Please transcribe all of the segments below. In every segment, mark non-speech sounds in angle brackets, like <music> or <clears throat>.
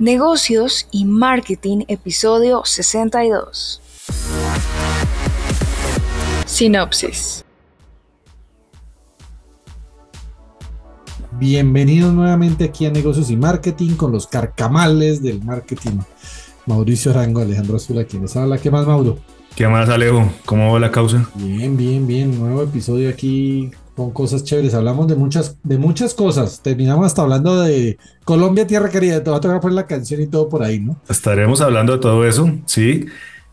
Negocios y Marketing, episodio 62. Sinopsis. Bienvenidos nuevamente aquí a Negocios y Marketing con los carcamales del marketing. Mauricio Arango, Alejandro Azula, quienes habla. ¿Qué más, Mauro? ¿Qué más, Alejo? ¿Cómo va la causa? Bien, bien, bien. Nuevo episodio aquí con cosas chéveres. Hablamos de muchas, de muchas cosas. Terminamos hasta hablando de Colombia, tierra querida. Te voy a tocar poner la canción y todo por ahí, ¿no? Estaremos hablando de todo eso, sí.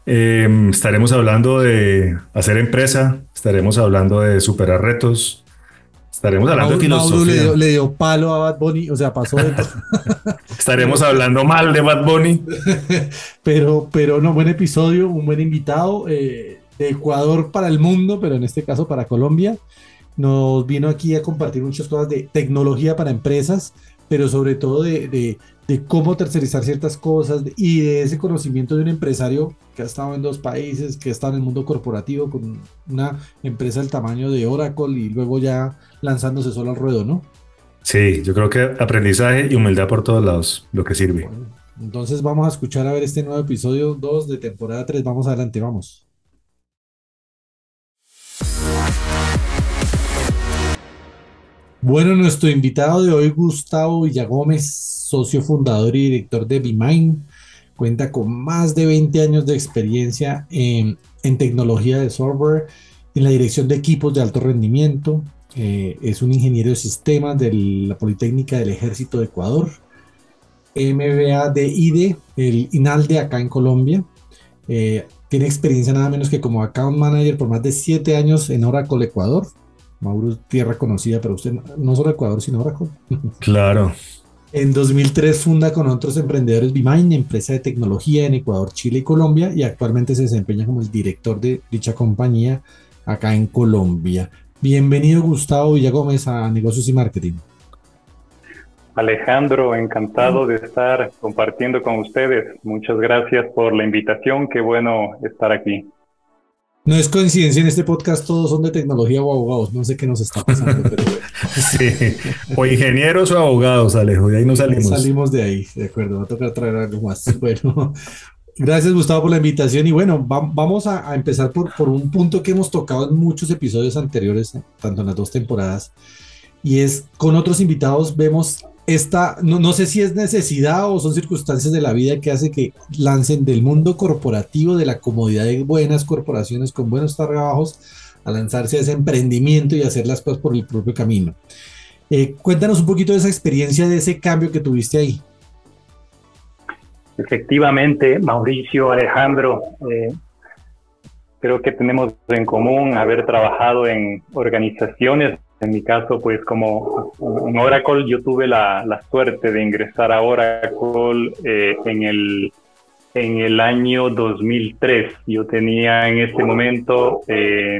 Em, estaremos hablando de hacer empresa, estaremos hablando de superar retos, estaremos hablando de filosofía. le, dio, le dio palo a Bad Bunny, o sea, pasó de <laughs> estaremos hablando mal de Bad Bunny. <laughs> pero, pero no, buen episodio, un buen invitado eh, de Ecuador para el mundo, pero en este caso para Colombia. Nos vino aquí a compartir muchas cosas de tecnología para empresas, pero sobre todo de, de, de cómo tercerizar ciertas cosas y de ese conocimiento de un empresario que ha estado en dos países, que ha estado en el mundo corporativo con una empresa del tamaño de Oracle y luego ya lanzándose solo al ruedo, ¿no? Sí, yo creo que aprendizaje y humildad por todos lados, lo que sirve. entonces vamos a escuchar a ver este nuevo episodio 2 de temporada 3. Vamos adelante, vamos. Bueno, nuestro invitado de hoy, Gustavo Villagómez, socio fundador y director de BeMind, cuenta con más de 20 años de experiencia en, tecnología de software, en la dirección de equipos de alto rendimiento. Eh, es un ingeniero de sistemas de la Politécnica del Ejército de Ecuador, MBA de IDE, el INALDE acá en Colombia. Eh, tiene experiencia nada menos que como account manager por más de 7 años en Oracle Ecuador Mauro, tierra conocida, pero usted no solo Ecuador, sino Oracle. <laughs> Claro. En 2003 funda con otros emprendedores BeMind, empresa de tecnología en Ecuador, Chile y Colombia, y actualmente se desempeña como el director de dicha compañía acá en Colombia. Bienvenido Gustavo Villagómez a Negocios y Marketing. Alejandro, encantado de estar compartiendo con ustedes. Muchas gracias por la invitación. Qué bueno estar aquí. No es coincidencia, en este podcast todos son de tecnología o abogados, no sé qué nos está pasando. Pero... <laughs> sí, o ingenieros o abogados, Alejo, de ahí no salimos. salimos de ahí, de acuerdo, va a tocar traer algo más. <laughs> Bueno, gracias Gustavo por la invitación y bueno, vamos a, empezar por, por, un punto que hemos tocado en muchos episodios anteriores, tanto en las dos temporadas, y es con otros invitados vemos esta, no, no, sé si es necesidad o son circunstancias de la vida que hace que lancen del mundo corporativo, de la comodidad de buenas corporaciones con buenos trabajos, a lanzarse a ese emprendimiento y hacer las cosas por el propio camino. Eh, cuéntanos un poquito de esa experiencia, de ese cambio que tuviste ahí. Efectivamente, Mauricio, Alejandro, eh, creo que tenemos en común haber trabajado en organizaciones en mi caso, pues como en Oracle, yo tuve la, la suerte de ingresar a Oracle eh, en, el, en el año 2003. Yo tenía en ese momento, eh,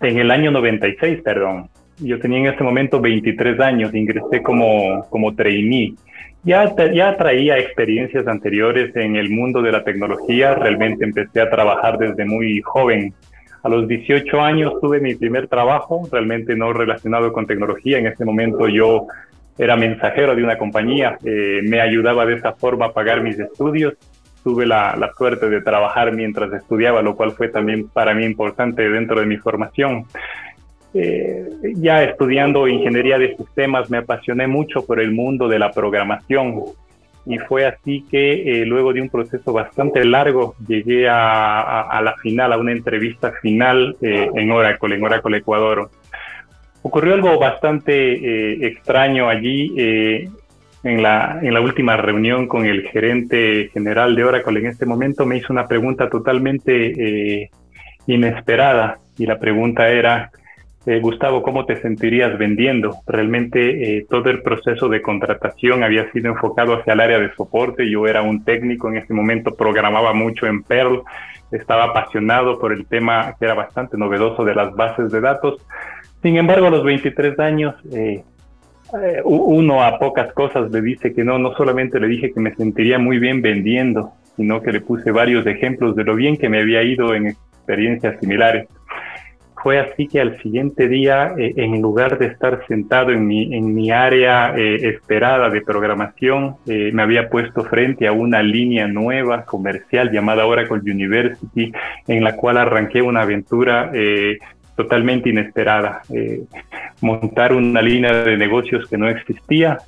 en el año 96, perdón, yo tenía en ese momento 23 años, ingresé como, como trainee. Ya, ya traía experiencias anteriores en el mundo de la tecnología, realmente empecé a trabajar desde muy joven a los 18 años tuve mi primer trabajo, realmente no relacionado con tecnología. En ese momento yo era mensajero de una compañía, eh, me ayudaba de esa forma a pagar mis estudios. Tuve la, la, suerte de trabajar mientras estudiaba, lo cual fue también para mí importante dentro de mi formación. Eh, ya estudiando ingeniería de sistemas me apasioné mucho por el mundo de la programación y fue así que eh, luego de un proceso bastante largo llegué a, la final, a una entrevista final eh, en Oracle, en Oracle Ecuador. Ocurrió algo bastante eh, extraño allí en, la, en la última reunión con el gerente general de Oracle. En este momento me hizo una pregunta totalmente inesperada y la pregunta era, eh, Gustavo, ¿cómo te sentirías vendiendo? Realmente eh, todo el proceso de contratación había sido enfocado hacia el área de soporte. Yo era un técnico en ese momento, programaba mucho en Perl, estaba apasionado por el tema que era bastante novedoso de las bases de datos. Sin embargo, a los 23 años, eh, uno a pocas cosas le dice que no, no solamente le dije que me sentiría muy bien vendiendo, sino que le puse varios ejemplos de lo bien que me había ido en experiencias similares fue así que al siguiente día, eh, en lugar de estar sentado en mi, en mi área eh, esperada de programación, eh, me había puesto frente a una línea nueva comercial llamada Oracle University, en la cual arranqué una aventura totalmente inesperada. montar una línea de negocios que no existía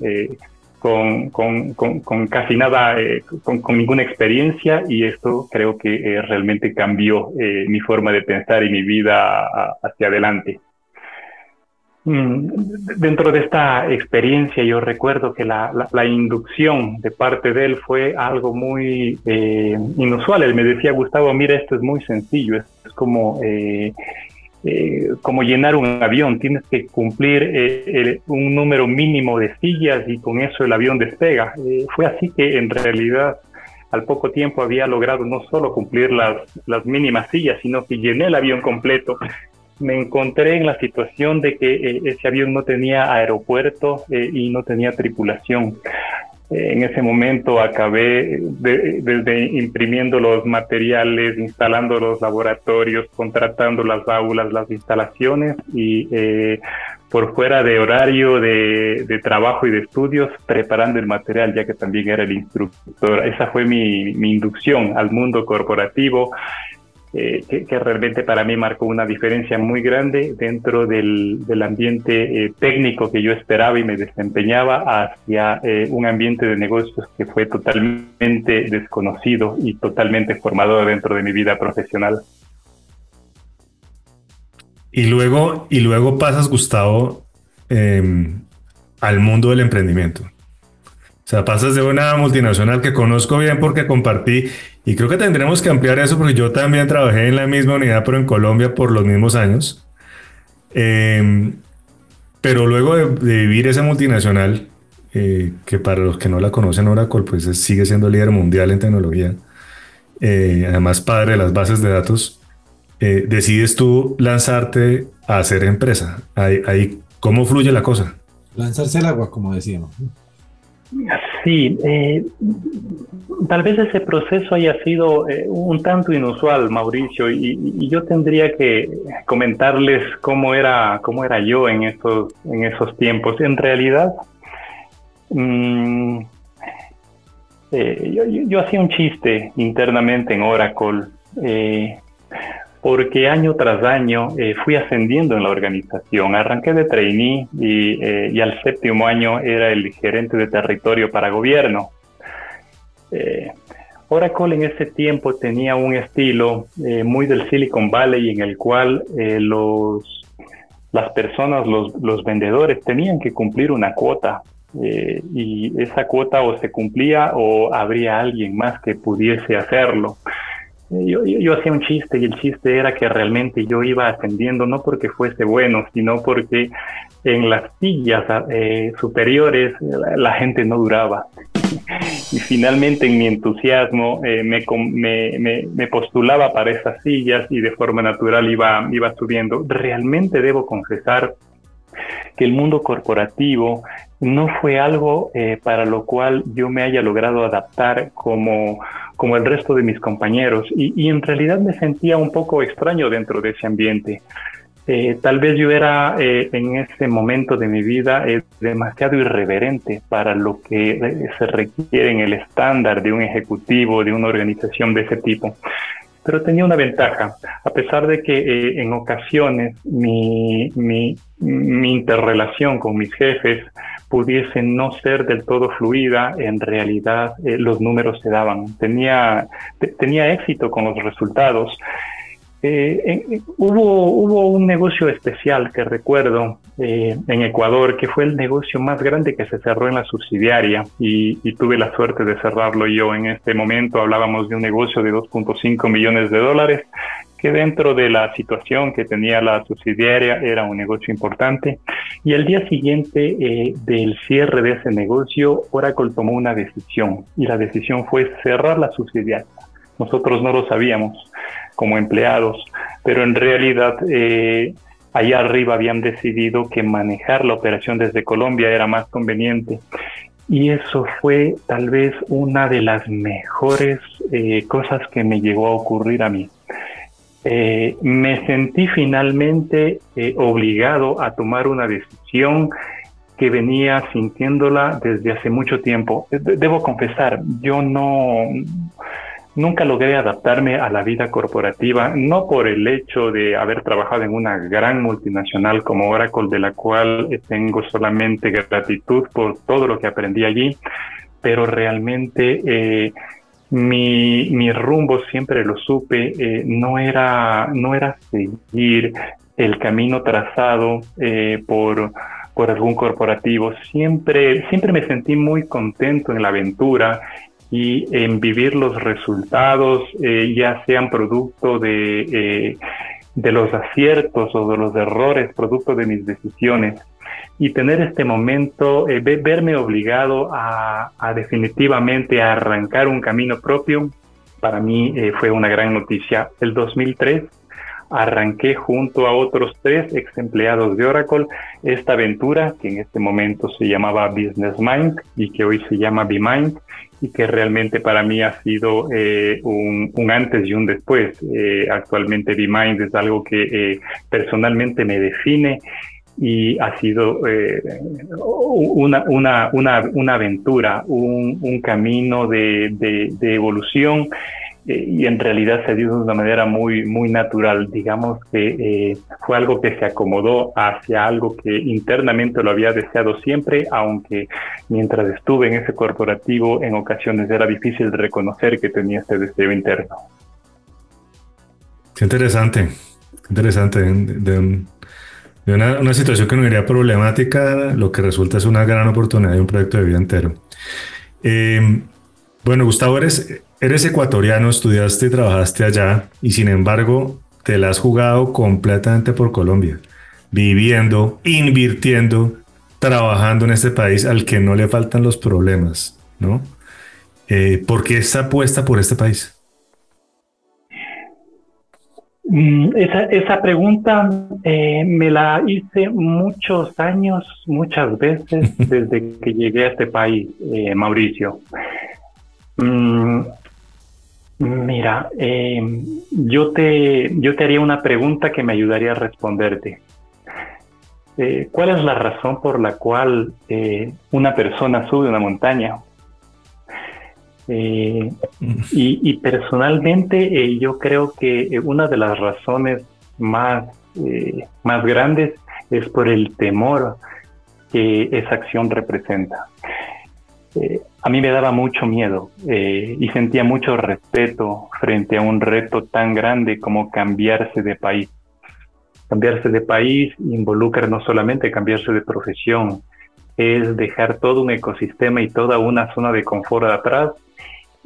con, casi nada, eh, con, ninguna experiencia y esto creo que eh, realmente cambió eh, mi forma de pensar y mi vida hacia adelante. Mm, dentro de esta experiencia yo recuerdo que la, inducción de parte de él fue algo muy inusual. Él me decía, Gustavo, mira, esto es muy sencillo, es, como eh, como llenar un avión, tienes que cumplir eh, un número mínimo de sillas y con eso el avión despega. Eh, fue así que en realidad al poco tiempo había logrado no solo cumplir las, las mínimas sillas, sino que llené el avión completo. Me encontré en la situación de que ese avión no tenía aeropuerto y no tenía tripulación. En ese momento acabé desde imprimiendo los materiales, instalando los laboratorios, contratando las aulas, las instalaciones y eh, por fuera de horario de, de, trabajo y de estudios, preparando el material, ya que también era el instructor. Esa fue mi, mi inducción al mundo corporativo eh, que, realmente para mí marcó una diferencia muy grande dentro del, ambiente eh, técnico que yo esperaba y me desempeñaba hacia eh, un ambiente de negocios que fue totalmente desconocido y totalmente formador dentro de mi vida profesional. Y luego, y luego pasas, Gustavo, em, al mundo del emprendimiento. O sea, pasas de una multinacional que conozco bien porque compartí, y creo que tendremos que ampliar eso porque yo también trabajé en la misma unidad, pero en Colombia por los mismos años. Em, pero luego de, vivir esa multinacional, eh, que para los que no la conocen, Oracle, pues sigue siendo líder mundial en tecnología, eh, además padre de las bases de datos, eh, decides tú lanzarte a hacer empresa. Ahí, ahí, ¿Cómo fluye la cosa? Lanzarse al agua, como decíamos. Sí, eh, tal vez ese proceso haya sido eh, un tanto inusual, Mauricio, y, yo tendría que comentarles cómo era, cómo era yo en esos, en esos tiempos. En realidad, mm, eh, yo, yo, hacía un chiste internamente en Oracle porque año tras año eh, fui ascendiendo en la organización. Arranqué de trainee y, eh, y, al séptimo año era el gerente de territorio para gobierno. Eh, Oracle en ese tiempo tenía un estilo muy del Silicon Valley en el cual los, las personas, los, los, vendedores, tenían que cumplir una cuota. y esa cuota o se cumplía o habría alguien más que pudiese hacerlo. Yo, yo, hacía un chiste y el chiste era que realmente yo iba ascendiendo no porque fuese bueno, sino porque en las sillas eh, superiores la, gente no duraba. <laughs> y finalmente en mi entusiasmo eh, me, me, me, postulaba para esas sillas y de forma natural iba, iba subiendo. Realmente debo confesar que el mundo corporativo no fue algo eh, para lo cual yo me haya logrado adaptar como, como el resto de mis compañeros. Y, en realidad me sentía un poco extraño dentro de ese ambiente. Eh, tal vez yo era eh, en ese momento de mi vida demasiado irreverente para lo que se requiere en el estándar de un ejecutivo, de una organización de ese tipo. Pero tenía una ventaja, a pesar de que en ocasiones mi, mi, interrelación con mis jefes pudiese no ser del todo fluida, en realidad eh, los números se daban. Tenía, tenía éxito con los resultados eh, hubo, hubo un negocio especial que recuerdo eh, en Ecuador, que fue el negocio más grande que se cerró en la subsidiaria y, tuve la suerte de cerrarlo yo en este momento. Hablábamos de un negocio de 2.5 millones de dólares, que dentro de la situación que tenía la subsidiaria era un negocio importante. Y el día siguiente eh, del cierre de ese negocio, Oracle tomó una decisión y la decisión fue cerrar la subsidiaria. Nosotros no lo sabíamos como empleados, pero en realidad eh, allá arriba habían decidido que manejar la operación desde Colombia era más conveniente. Y eso fue tal vez una de las mejores eh, cosas que me llegó a ocurrir a mí. Eh, me sentí finalmente eh, obligado a tomar una decisión que venía sintiéndola desde hace mucho tiempo. Debo confesar, yo no nunca logré adaptarme a la vida corporativa, no por el hecho de haber trabajado en una gran multinacional como Oracle, de la cual tengo solamente gratitud por todo lo que aprendí allí, pero realmente eh, mi, mi, rumbo siempre lo supe, eh, no, era, no era seguir el camino trazado eh, por, por algún corporativo. Siempre, siempre me sentí muy contento en la aventura y en vivir los resultados, eh, ya sean producto de, eh, de los aciertos o de los errores, producto de mis decisiones. Y tener este momento, eh, verme obligado a, a, definitivamente arrancar un camino propio, para mí fue una gran noticia. El 2003 arranqué junto a otros tres ex empleados de Oracle esta aventura que en este momento se llamaba Business Mind y que hoy se llama BeMind y que realmente para mí ha sido eh, un, antes y un después. Eh, actualmente BeMind es algo que eh, personalmente me define y ha sido una, una, una, una, aventura, un, camino de, de, evolución eh, y en realidad se dio de una manera muy, muy natural. Digamos que eh, fue algo que se acomodó hacia algo que internamente lo había deseado siempre, aunque mientras estuve en ese corporativo en ocasiones era difícil reconocer que tenía este deseo interno. Qué interesante, interesante. De, una, una, situación que no diría problemática, lo que resulta es una gran oportunidad de un proyecto de vida entero. Eh, bueno, Gustavo, eres, Eres ecuatoriano, estudiaste y trabajaste allá y sin embargo te la has jugado completamente por Colombia, viviendo, invirtiendo, trabajando en este país al que no le faltan los problemas, ¿no? Eh, ¿Por qué esta apuesta por este país? Mm, esa, pregunta eh, me la hice muchos años, muchas veces <laughs> desde que llegué a este país, eh, Mauricio. Mm, Mira, eh, yo, te, yo te haría una pregunta que me ayudaría a responderte. Eh, ¿Cuál es la razón por la cual eh, una persona sube una montaña? Y, y, personalmente yo creo que una de las razones más, más grandes es por el temor que esa acción representa. A mí me daba mucho miedo eh, y sentía mucho respeto frente a un reto tan grande como cambiarse de país. Cambiarse de país involucra no solamente cambiarse de profesión, es dejar todo un ecosistema y toda una zona de confort atrás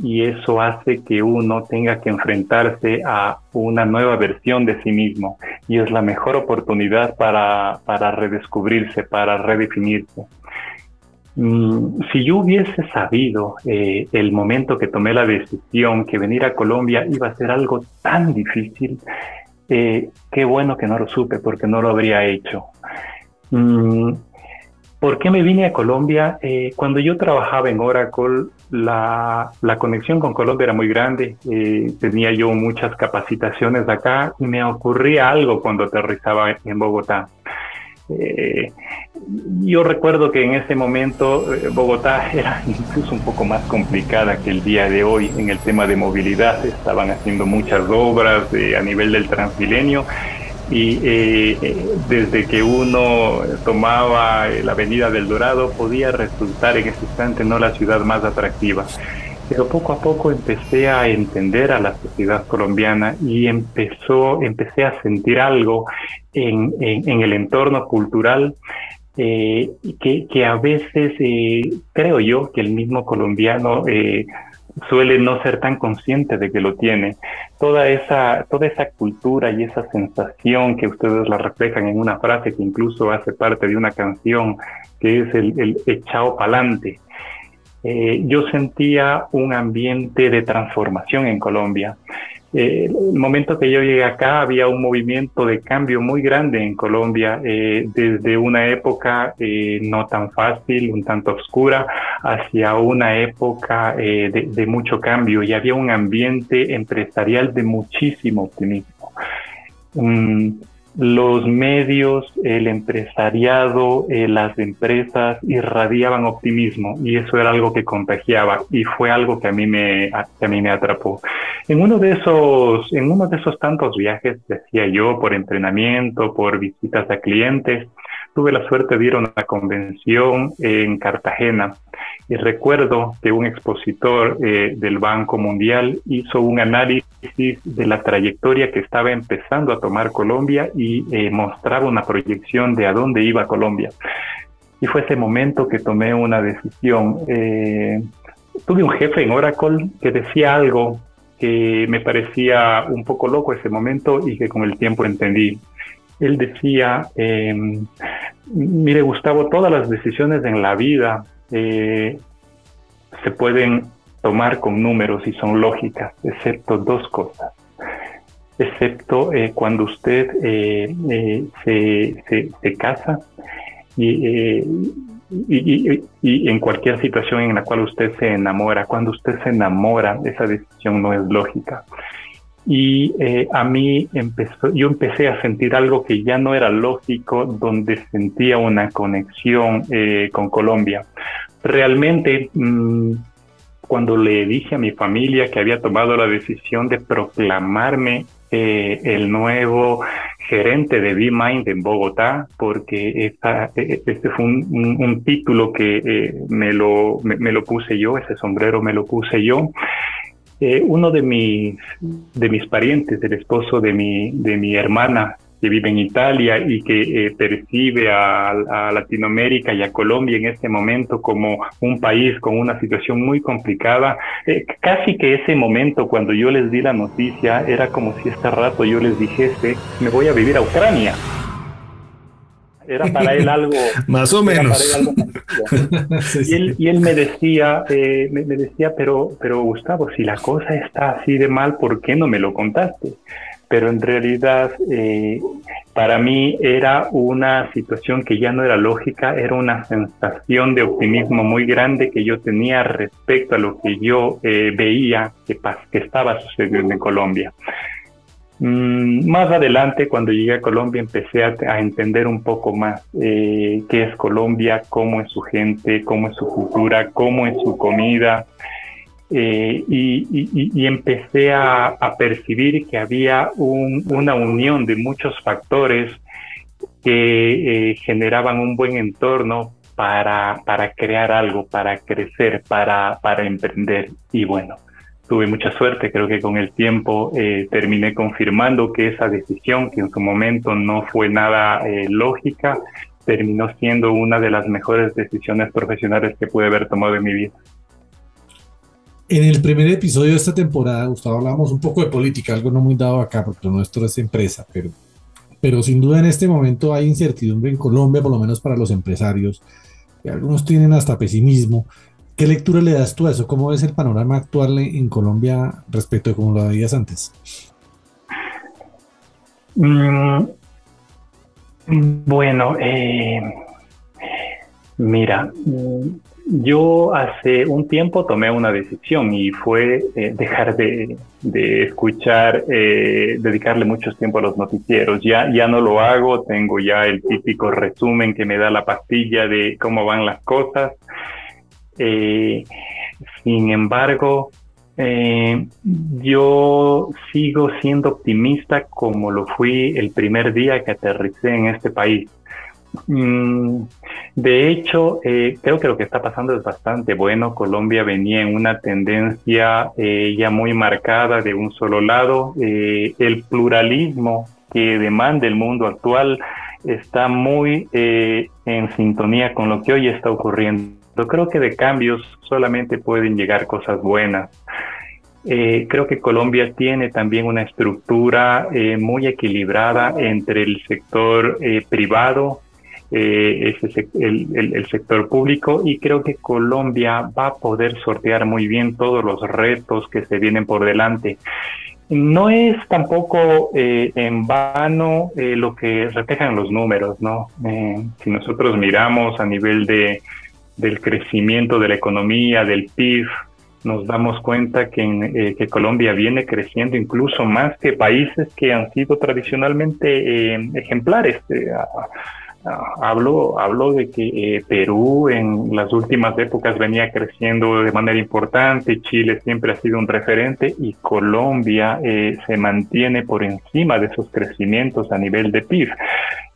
y eso hace que uno tenga que enfrentarse a una nueva versión de sí mismo y es la mejor oportunidad para, para redescubrirse, para redefinirse. Mm, si yo hubiese sabido eh, el momento que tomé la decisión que venir a Colombia iba a ser algo tan difícil, eh, qué bueno que no lo supe porque no lo habría hecho. Mm, ¿Por qué me vine a Colombia? Eh, cuando yo trabajaba en Oracle, la, la conexión con Colombia era muy grande. tenía yo muchas capacitaciones acá y me ocurría algo cuando aterrizaba en Bogotá. Eh, yo recuerdo que en ese momento eh, Bogotá <laughs> era incluso un poco más complicada que el día de hoy en el tema de movilidad. Estaban haciendo muchas obras eh, a nivel del Transmilenio y desde que uno tomaba la Avenida del Dorado podía resultar en ese instante no la ciudad más atractiva pero poco a poco empecé a entender a la sociedad colombiana y empezó, empecé a sentir algo en, en, el entorno cultural eh, que, que, a veces eh, creo yo que el mismo colombiano eh, suele no ser tan consciente de que lo tiene. Toda esa, toda esa cultura y esa sensación que ustedes la reflejan en una frase que incluso hace parte de una canción, que es el, el echao pa'lante. Eh, yo sentía un ambiente de transformación en Colombia. Eh, el momento que yo llegué acá había un movimiento de cambio muy grande en Colombia, eh, desde una época no tan fácil, un tanto oscura, hacia una época de, de, mucho cambio y había un ambiente empresarial de muchísimo optimismo. Los medios, el empresariado, eh, las empresas irradiaban optimismo y eso era algo que contagiaba y fue algo que a mí me, a mí me atrapó. En uno de esos, en uno de esos tantos viajes, decía yo, por entrenamiento, por visitas a clientes, tuve la suerte de ir a una convención en Cartagena y recuerdo que un expositor eh, del Banco Mundial hizo un análisis de la trayectoria que estaba empezando a tomar Colombia y eh, mostraba una proyección de a dónde iba Colombia. Y fue ese momento que tomé una decisión. Eh, tuve un jefe en Oracle que decía algo que me parecía un poco loco ese momento y que con el tiempo entendí. Él decía, em, mire Gustavo, todas las decisiones en la vida eh, se pueden tomar con números y son lógicas, excepto dos cosas. Excepto eh, cuando usted eh, se, se, casa y, y, y, en cualquier situación en la cual usted se enamora. Cuando usted se enamora, esa decisión no es lógica. Y a mí empezó, yo empecé a sentir algo que ya no era lógico, donde sentía una conexión con Colombia realmente mm, cuando le dije a mi familia que había tomado la decisión de proclamarme eh, el nuevo gerente de B-Mind en Bogotá, porque e, e, este fue un, título que eh, me, lo, me, lo puse yo, ese sombrero me lo puse yo. Eh, uno de mis, de mis parientes, el esposo de mi, de mi hermana, que vive en Italia y que eh, percibe a, Latinoamérica y a Colombia en este momento como un país con una situación muy complicada. Eh, casi que ese momento cuando yo les di la noticia era como si este rato yo les dijese, me voy a vivir a Ucrania. Era para él <laughs> algo... Más o menos. <laughs> y, él, y, él, me decía, eh, me, me decía, pero, pero Gustavo, si la cosa está así de mal, ¿por qué no me lo contaste? Pero en realidad eh, para mí era una situación que ya no era lógica, era una sensación de optimismo muy grande que yo tenía respecto a lo que yo eh, veía que, estaba sucediendo en Colombia. Mm, más adelante, cuando llegué a Colombia, empecé a, entender un poco más eh, qué es Colombia, cómo es su gente, cómo es su cultura, cómo es su comida, eh, y, empecé a, percibir que había una unión de muchos factores que eh, generaban un buen entorno para, para crear algo, para crecer, para, para emprender. Y bueno, tuve mucha suerte, creo que con el tiempo eh, terminé confirmando que esa decisión, que en su momento no fue nada lógica, terminó siendo una de las mejores decisiones profesionales que pude haber tomado en mi vida. En el primer episodio de esta temporada, Gustavo, hablamos un poco de política, algo no muy dado acá, porque nuestro es empresa, pero, pero sin duda en este momento hay incertidumbre en Colombia, por lo menos para los empresarios, algunos tienen hasta pesimismo. ¿Qué lectura le das tú a eso? ¿Cómo ves el panorama actual en Colombia respecto de cómo lo veías antes? Mm, bueno, eh, mira, yo hace un tiempo tomé una decisión y fue eh, dejar de, escuchar, eh, dedicarle mucho tiempo a los noticieros. Ya, ya no lo hago, tengo ya el típico resumen que me da la pastilla de cómo van las cosas. Eh, sin embargo, yo sigo siendo optimista como lo fui el primer día que aterricé en este país. Mm, de hecho, eh, creo que lo que está pasando es bastante bueno. Colombia venía en una tendencia eh, ya muy marcada de un solo lado. Eh, el pluralismo que demanda el mundo actual está muy en sintonía con lo que hoy está ocurriendo. Creo que de cambios solamente pueden llegar cosas buenas. creo que Colombia tiene también una estructura muy equilibrada entre el sector privado eh, el, el, sector público y creo que Colombia va a poder sortear muy bien todos los retos que se vienen por delante. No es tampoco eh, en vano eh, lo que reflejan los números, ¿no? Eh, si nosotros miramos a nivel de, del crecimiento de la economía, del PIB, nos damos cuenta que, en, que Colombia viene creciendo incluso más que países que han sido tradicionalmente ejemplares. Hablo, hablo de que eh, Perú en las últimas épocas venía creciendo de manera importante, Chile siempre ha sido un referente y Colombia eh, se mantiene por encima de esos crecimientos a nivel de PIB.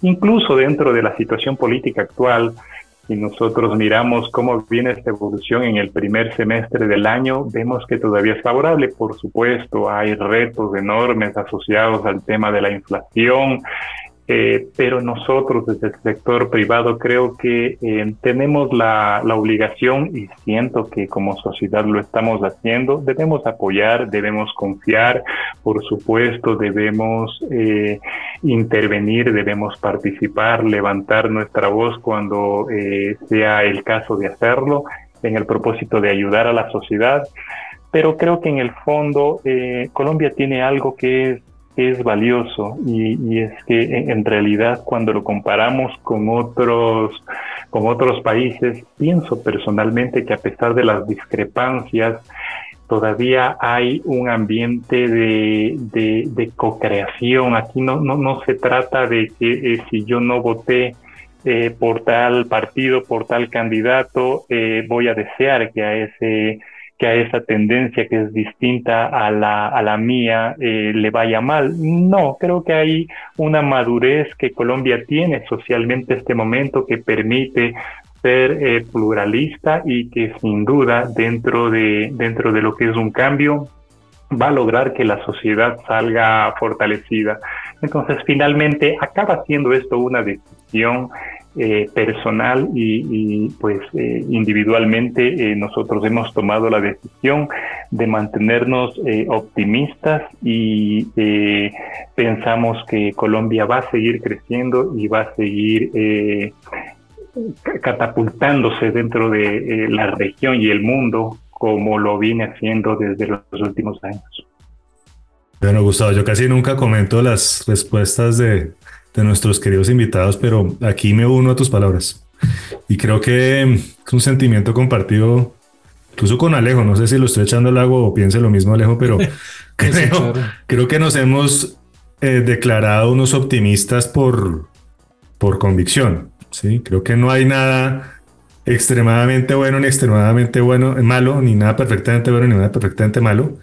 Incluso dentro de la situación política actual, si nosotros miramos cómo viene esta evolución en el primer semestre del año, vemos que todavía es favorable. Por supuesto, hay retos enormes asociados al tema de la inflación, eh, pero nosotros desde el sector privado creo que eh, tenemos la, obligación y siento que como sociedad lo estamos haciendo, debemos apoyar, debemos confiar, por supuesto debemos eh, intervenir, debemos participar, levantar nuestra voz cuando sea el caso de hacerlo en el propósito de ayudar a la sociedad. Pero creo que en el fondo Colombia tiene algo que es es valioso y, es que en realidad cuando lo comparamos con otros con otros países pienso personalmente que a pesar de las discrepancias todavía hay un ambiente de, de, co-creación. Aquí no, no, no se trata de que eh, si yo no voté eh, por tal partido por tal candidato eh, voy a desear que a ese que a esa tendencia que es distinta a la, a la mía eh, le vaya mal. No, creo que hay una madurez que Colombia tiene socialmente este momento que permite ser eh, pluralista y que sin duda dentro de, dentro de lo que es un cambio va a lograr que la sociedad salga fortalecida. Entonces, finalmente, acaba siendo esto una decisión eh, personal y, pues eh, individualmente eh, nosotros hemos tomado la decisión de mantenernos optimistas y pensamos que Colombia va a seguir creciendo y va a seguir catapultándose dentro de la región y el mundo como lo viene haciendo desde los últimos años. Bueno, Gustavo, yo casi nunca comento las respuestas de, de nuestros queridos invitados, pero aquí me uno a tus palabras. Y creo que es un sentimiento compartido, incluso con Alejo. No sé si lo estoy echando al agua o piense lo mismo Alejo, pero <laughs> creo, creo, que nos hemos eh, declarado unos optimistas por, por convicción. ¿sí? Creo que no hay nada extremadamente bueno ni extremadamente bueno, malo, ni nada perfectamente bueno ni nada perfectamente malo.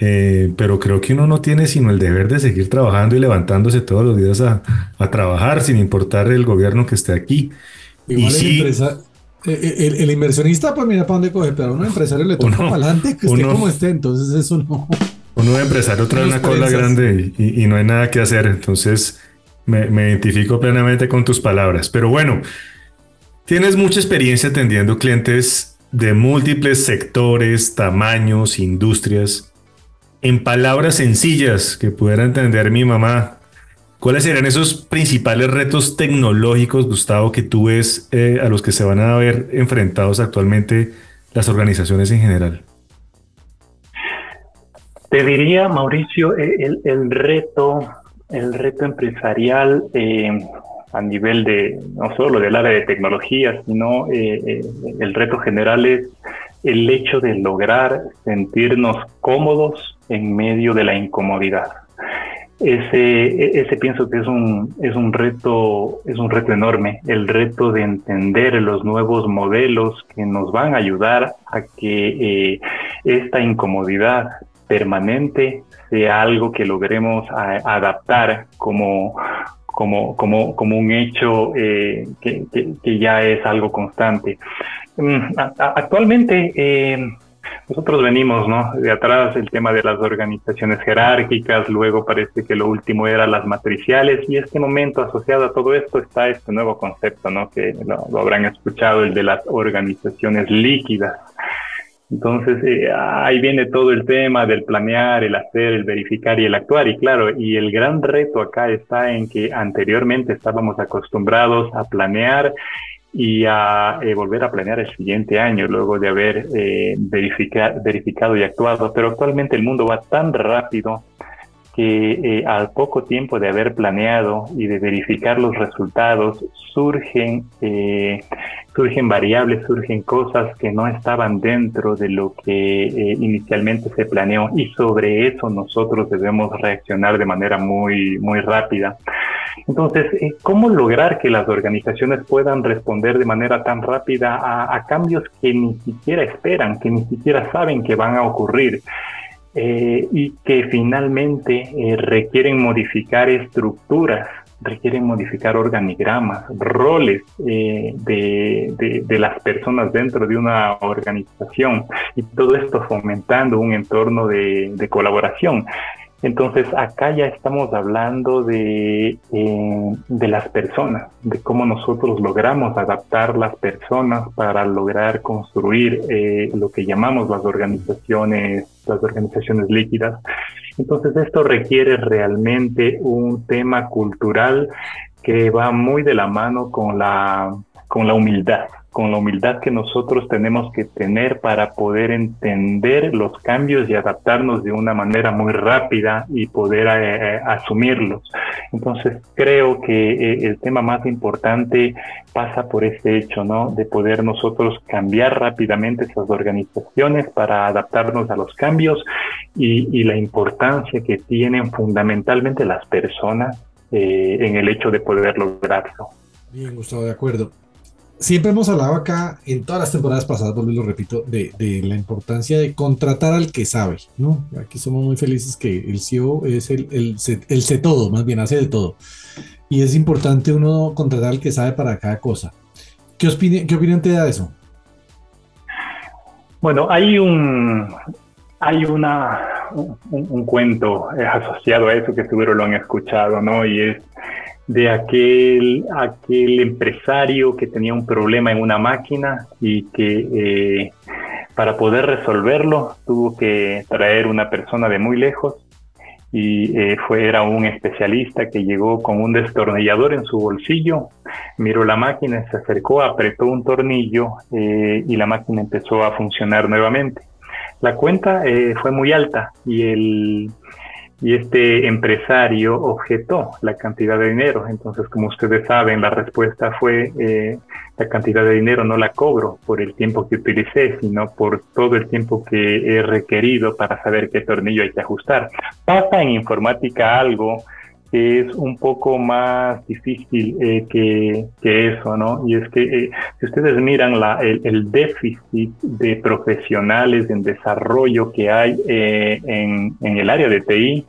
Eh, pero creo que uno no tiene sino el deber de seguir trabajando y levantándose todos los días a, trabajar sin importar el gobierno que esté aquí. y sí, eh, eh, el, inversionista, pues mira para dónde coge, pero a un empresario le <laughs> toca para adelante que esté como esté, entonces eso no. <laughs> Uno empresario trae una cola grande y, no hay nada que hacer, entonces me, me identifico plenamente con tus palabras. Pero bueno, tienes mucha experiencia atendiendo clientes de múltiples sectores, tamaños, industrias en palabras sencillas que pudiera entender mi mamá, ¿cuáles serían esos principales retos tecnológicos, Gustavo, que tú ves eh, a los que se van a ver enfrentados actualmente las organizaciones en general? Te diría, Mauricio, eh, el, reto, el reto empresarial eh, a nivel de no solo del área de tecnología, sino el reto general es el hecho de lograr sentirnos cómodos en medio de la incomodidad. Ese, ese pienso que es un, es un reto, es un reto enorme, el reto de entender los nuevos modelos que nos van a ayudar a que eh, esta incomodidad permanente sea algo que logremos adaptar como, como, como, como un hecho eh, que, que, ya es algo constante. Mm, actualmente, eh, nosotros venimos, ¿no? De atrás el tema de las organizaciones jerárquicas, luego parece que lo último era las matriciales y este momento asociado a todo esto está este nuevo concepto, ¿no? Que lo, habrán escuchado, el de las organizaciones líquidas. Entonces, eh, ahí viene todo el tema del planear, el hacer, el verificar y el actuar. Y claro, y el gran reto acá está en que anteriormente estábamos acostumbrados a planear y a eh, volver a planear el siguiente año luego de haber eh, verificado y actuado. Pero actualmente el mundo va tan rápido que eh, al poco tiempo de haber planeado y de verificar los resultados surgen, surgen variables, surgen cosas que no estaban dentro de lo que eh, inicialmente se planeó y sobre eso nosotros debemos reaccionar de manera muy, muy rápida. Entonces, eh, ¿cómo lograr que las organizaciones puedan responder de manera tan rápida a, cambios que ni siquiera esperan, que ni siquiera saben que van a ocurrir? Eh, y que finalmente requieren modificar estructuras requieren modificar organigramas, roles eh, de, las personas dentro de una organización y todo esto fomentando un entorno de, colaboración. Entonces acá ya estamos hablando de, eh, de las personas, de cómo nosotros logramos adaptar las personas para lograr construir eh, lo que llamamos las organizaciones, las organizaciones líquidas. Entonces esto requiere realmente un tema cultural que va muy de la mano con la, con la humildad con la humildad que nosotros tenemos que tener para poder entender los cambios y adaptarnos de una manera muy rápida y poder eh, eh, asumirlos. Entonces creo que eh, el tema más importante pasa por este hecho, ¿no? De poder nosotros cambiar rápidamente esas organizaciones para adaptarnos a los cambios y, y la importancia que tienen fundamentalmente las personas en el hecho de poder lograrlo. Bien, Gustavo, de acuerdo siempre hemos hablado acá, en todas las temporadas pasadas, lo repito, de, la importancia de contratar al que sabe, ¿no? Aquí somos muy felices que el CEO es el, el, el sé todo, más bien hace de todo. Y es importante uno contratar al que sabe para cada cosa. ¿Qué, opinión, qué opinión te da eso? Bueno, hay un, hay una, un, cuento asociado a eso que seguro lo han escuchado, ¿no? Y es de aquel, aquel empresario que tenía un problema en una máquina y que eh, para poder resolverlo tuvo que traer una persona de muy lejos y eh, fue, era un especialista que llegó con un destornillador en su bolsillo, miró la máquina, se acercó, apretó un tornillo eh, y la máquina empezó a funcionar nuevamente. La cuenta fue muy alta y el y este empresario objetó la cantidad de dinero. Entonces, como ustedes saben, la respuesta fue eh, la cantidad de dinero no la cobro por el tiempo que utilicé, sino por todo el tiempo que he requerido para saber qué tornillo hay que ajustar. Pasa en informática algo es un poco más difícil eh, que, que, eso, ¿no? Y es que eh, si ustedes miran la, el, déficit de profesionales en desarrollo que hay eh, en, en, el área de TI,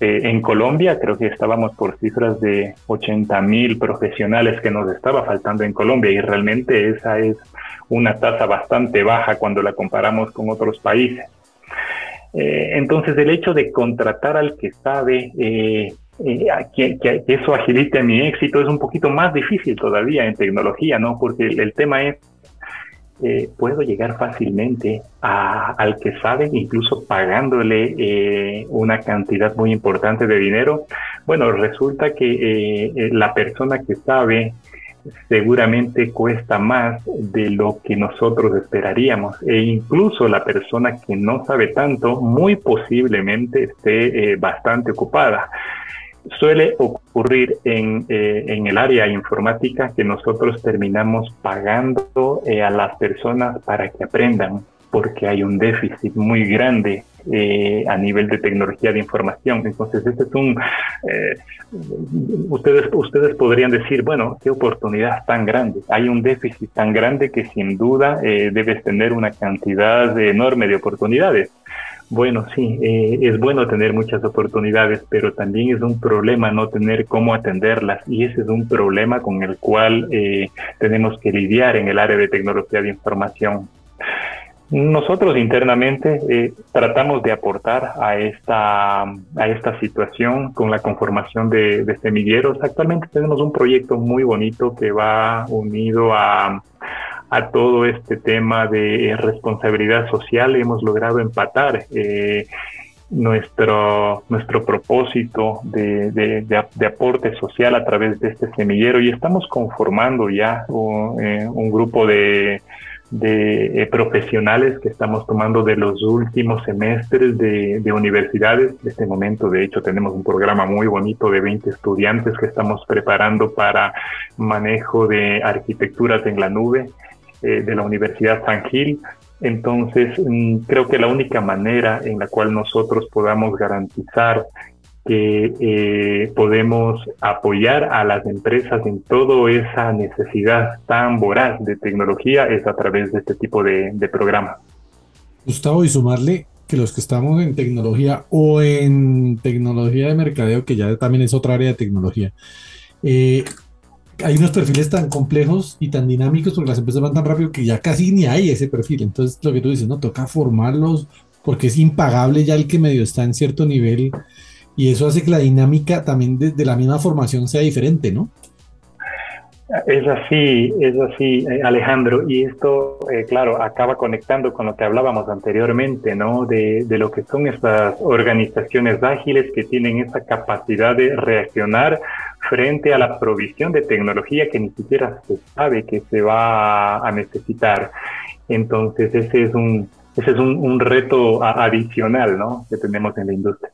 en Colombia creo que estábamos por cifras de 80 mil profesionales que nos estaba faltando en Colombia y realmente esa es una tasa bastante baja cuando la comparamos con otros países. entonces el hecho de contratar al que sabe eh, que, eso agilite mi éxito es un poquito más difícil todavía en tecnología, ¿no? Porque el, tema es, eh, puedo llegar fácilmente a, al que sabe, incluso pagándole eh, una cantidad muy importante de dinero. Bueno, resulta que la persona que sabe seguramente cuesta más de lo que nosotros esperaríamos e incluso la persona que no sabe tanto muy posiblemente esté bastante ocupada suele ocurrir en, eh, en, el área informática que nosotros terminamos pagando eh, a las personas para que aprendan, porque hay un déficit muy grande eh, a nivel de tecnología de información. Entonces, este es un... ustedes, ustedes podrían decir, bueno, qué oportunidad tan grande. Hay un déficit tan grande que sin duda debes tener una cantidad enorme de oportunidades. Bueno, sí, eh, es bueno tener muchas oportunidades, pero también es un problema no tener cómo atenderlas y ese es un problema con el cual eh, tenemos que lidiar en el área de tecnología de información. Nosotros internamente eh, tratamos de aportar a esta, a esta situación con la conformación de, de semilleros. Actualmente tenemos un proyecto muy bonito que va unido a a todo este tema de responsabilidad social. Hemos logrado empatar eh, nuestro, nuestro propósito de, de, aporte social a través de este semillero y estamos conformando ya un, eh, grupo de de eh, profesionales que estamos tomando de los últimos semestres de, de, universidades. En este momento, de hecho, tenemos un programa muy bonito de 20 estudiantes que estamos preparando para manejo de arquitecturas en la nube eh, de la Universidad San Gil. Entonces, mm, creo que la única manera en la cual nosotros podamos garantizar que eh, podemos apoyar a las empresas en toda esa necesidad tan voraz de tecnología es a través de este tipo de, de programas. Gustavo, y sumarle que los que estamos en tecnología o en tecnología de mercadeo, que ya también es otra área de tecnología, eh, hay unos perfiles tan complejos y tan dinámicos porque las empresas van tan rápido que ya casi ni hay ese perfil. Entonces, lo que tú dices, no, toca formarlos porque es impagable ya el que medio está en cierto nivel y eso hace que la dinámica también de, la misma formación sea diferente, ¿no? Es así, es así, eh, Alejandro, y esto, eh, claro, acaba conectando con lo que hablábamos anteriormente, ¿no? De, de, lo que son estas organizaciones ágiles que tienen esa capacidad de reaccionar frente a la provisión de tecnología que ni siquiera se sabe que se va a necesitar. Entonces, ese es un, ese es un, reto adicional, ¿no? Que tenemos en la industria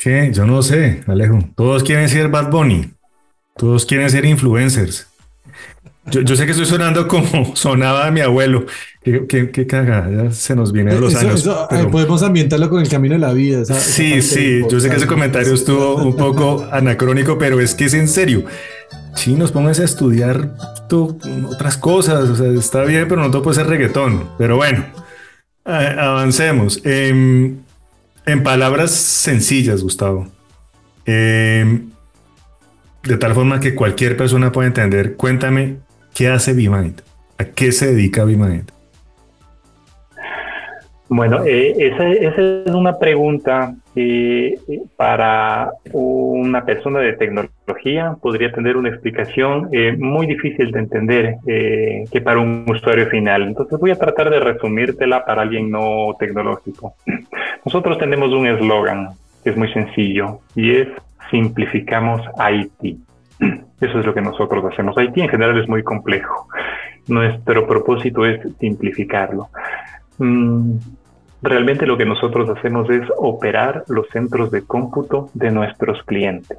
que yo no sé, Alejo. Todos quieren ser Bad Bunny. Todos quieren ser influencers. Yo, sé que estoy sonando como <laughs> sonaba mi abuelo. Qué, qué, ya se nos vienen los años. Podemos ambientarlo con el camino de la vida. sí, sí, yo sé que ese comentario estuvo un poco <laughs> anacrónico, pero es que es en serio. Chinos, pónganse a estudiar otras cosas. O sea, está bien, pero no todo puede ser reggaetón. Pero bueno, avancemos. Em, en palabras sencillas, Gustavo. Em, de tal forma que cualquier persona pueda entender, cuéntame, ¿qué hace BeMind? ¿A qué se dedica BeMind? Bueno, eh, esa, es una pregunta eh, para una persona de tecnología podría tener una explicación eh, muy difícil de entender que para un usuario final. Entonces voy a tratar de resumírtela para alguien no tecnológico. <clears throat> Nosotros tenemos un eslogan que es muy sencillo y es simplificamos IT. Eso es lo que nosotros hacemos. IT en general es muy complejo. Nuestro propósito es simplificarlo. Mm, Realmente lo que nosotros hacemos es operar los centros de cómputo de nuestros clientes.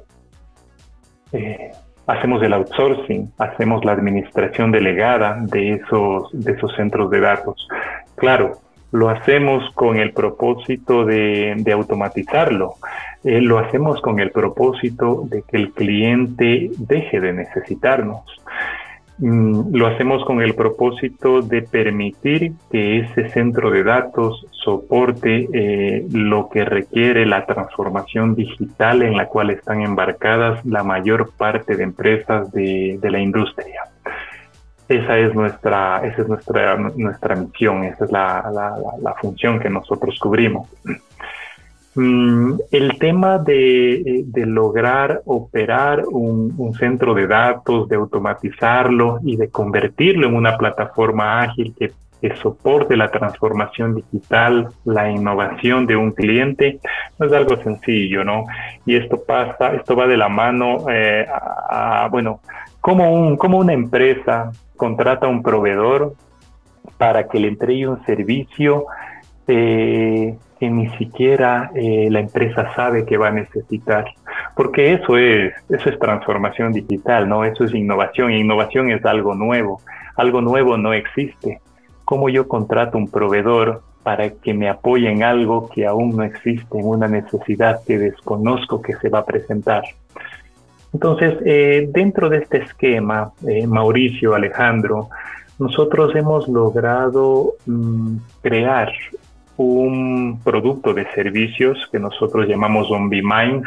Eh, hacemos el outsourcing, hacemos la administración delegada de esos, de esos centros de datos. Claro, lo hacemos con el propósito de, automatizarlo. Eh, lo hacemos con el propósito de que el cliente deje de necesitarnos. Mm, lo hacemos con el propósito de permitir que ese centro de datos soporte eh, lo que requiere la transformación digital en la cual están embarcadas la mayor parte de empresas de, la industria. Esa es nuestra, esa es nuestra, nuestra misión, esa es la función que nosotros cubrimos. Mm, el tema de, lograr operar un, centro de datos, de automatizarlo y de convertirlo en una plataforma ágil que, soporte la transformación digital, la innovación de un cliente, no es algo sencillo, ¿no? Y esto pasa, esto va de la mano eh, a, bueno, como, un, como una empresa contrata a un proveedor para que le entregue un servicio eh, que ni siquiera eh, la empresa sabe que va a necesitar. Porque eso es, eso es transformación digital, ¿no? Eso es innovación. innovación es algo nuevo. Algo nuevo no existe. ¿Cómo yo contrato un proveedor para que me apoye en algo que aún no existe, en una necesidad que desconozco que se va a presentar? Entonces, eh, dentro de este esquema, eh, Mauricio, Alejandro, nosotros hemos logrado mm, crear un producto de servicios que nosotros llamamos Zombie Mind,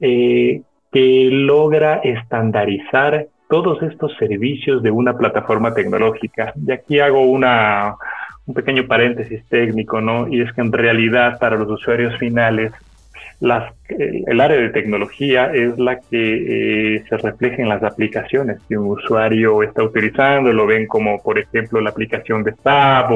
eh, que logra estandarizar todos estos servicios de una plataforma tecnológica. Y aquí hago una, un pequeño paréntesis técnico, ¿no? Y es que en realidad para los usuarios finales las, el área de tecnología es la que eh, se refleja en las aplicaciones que un usuario está utilizando, lo ven como por ejemplo la aplicación de SAP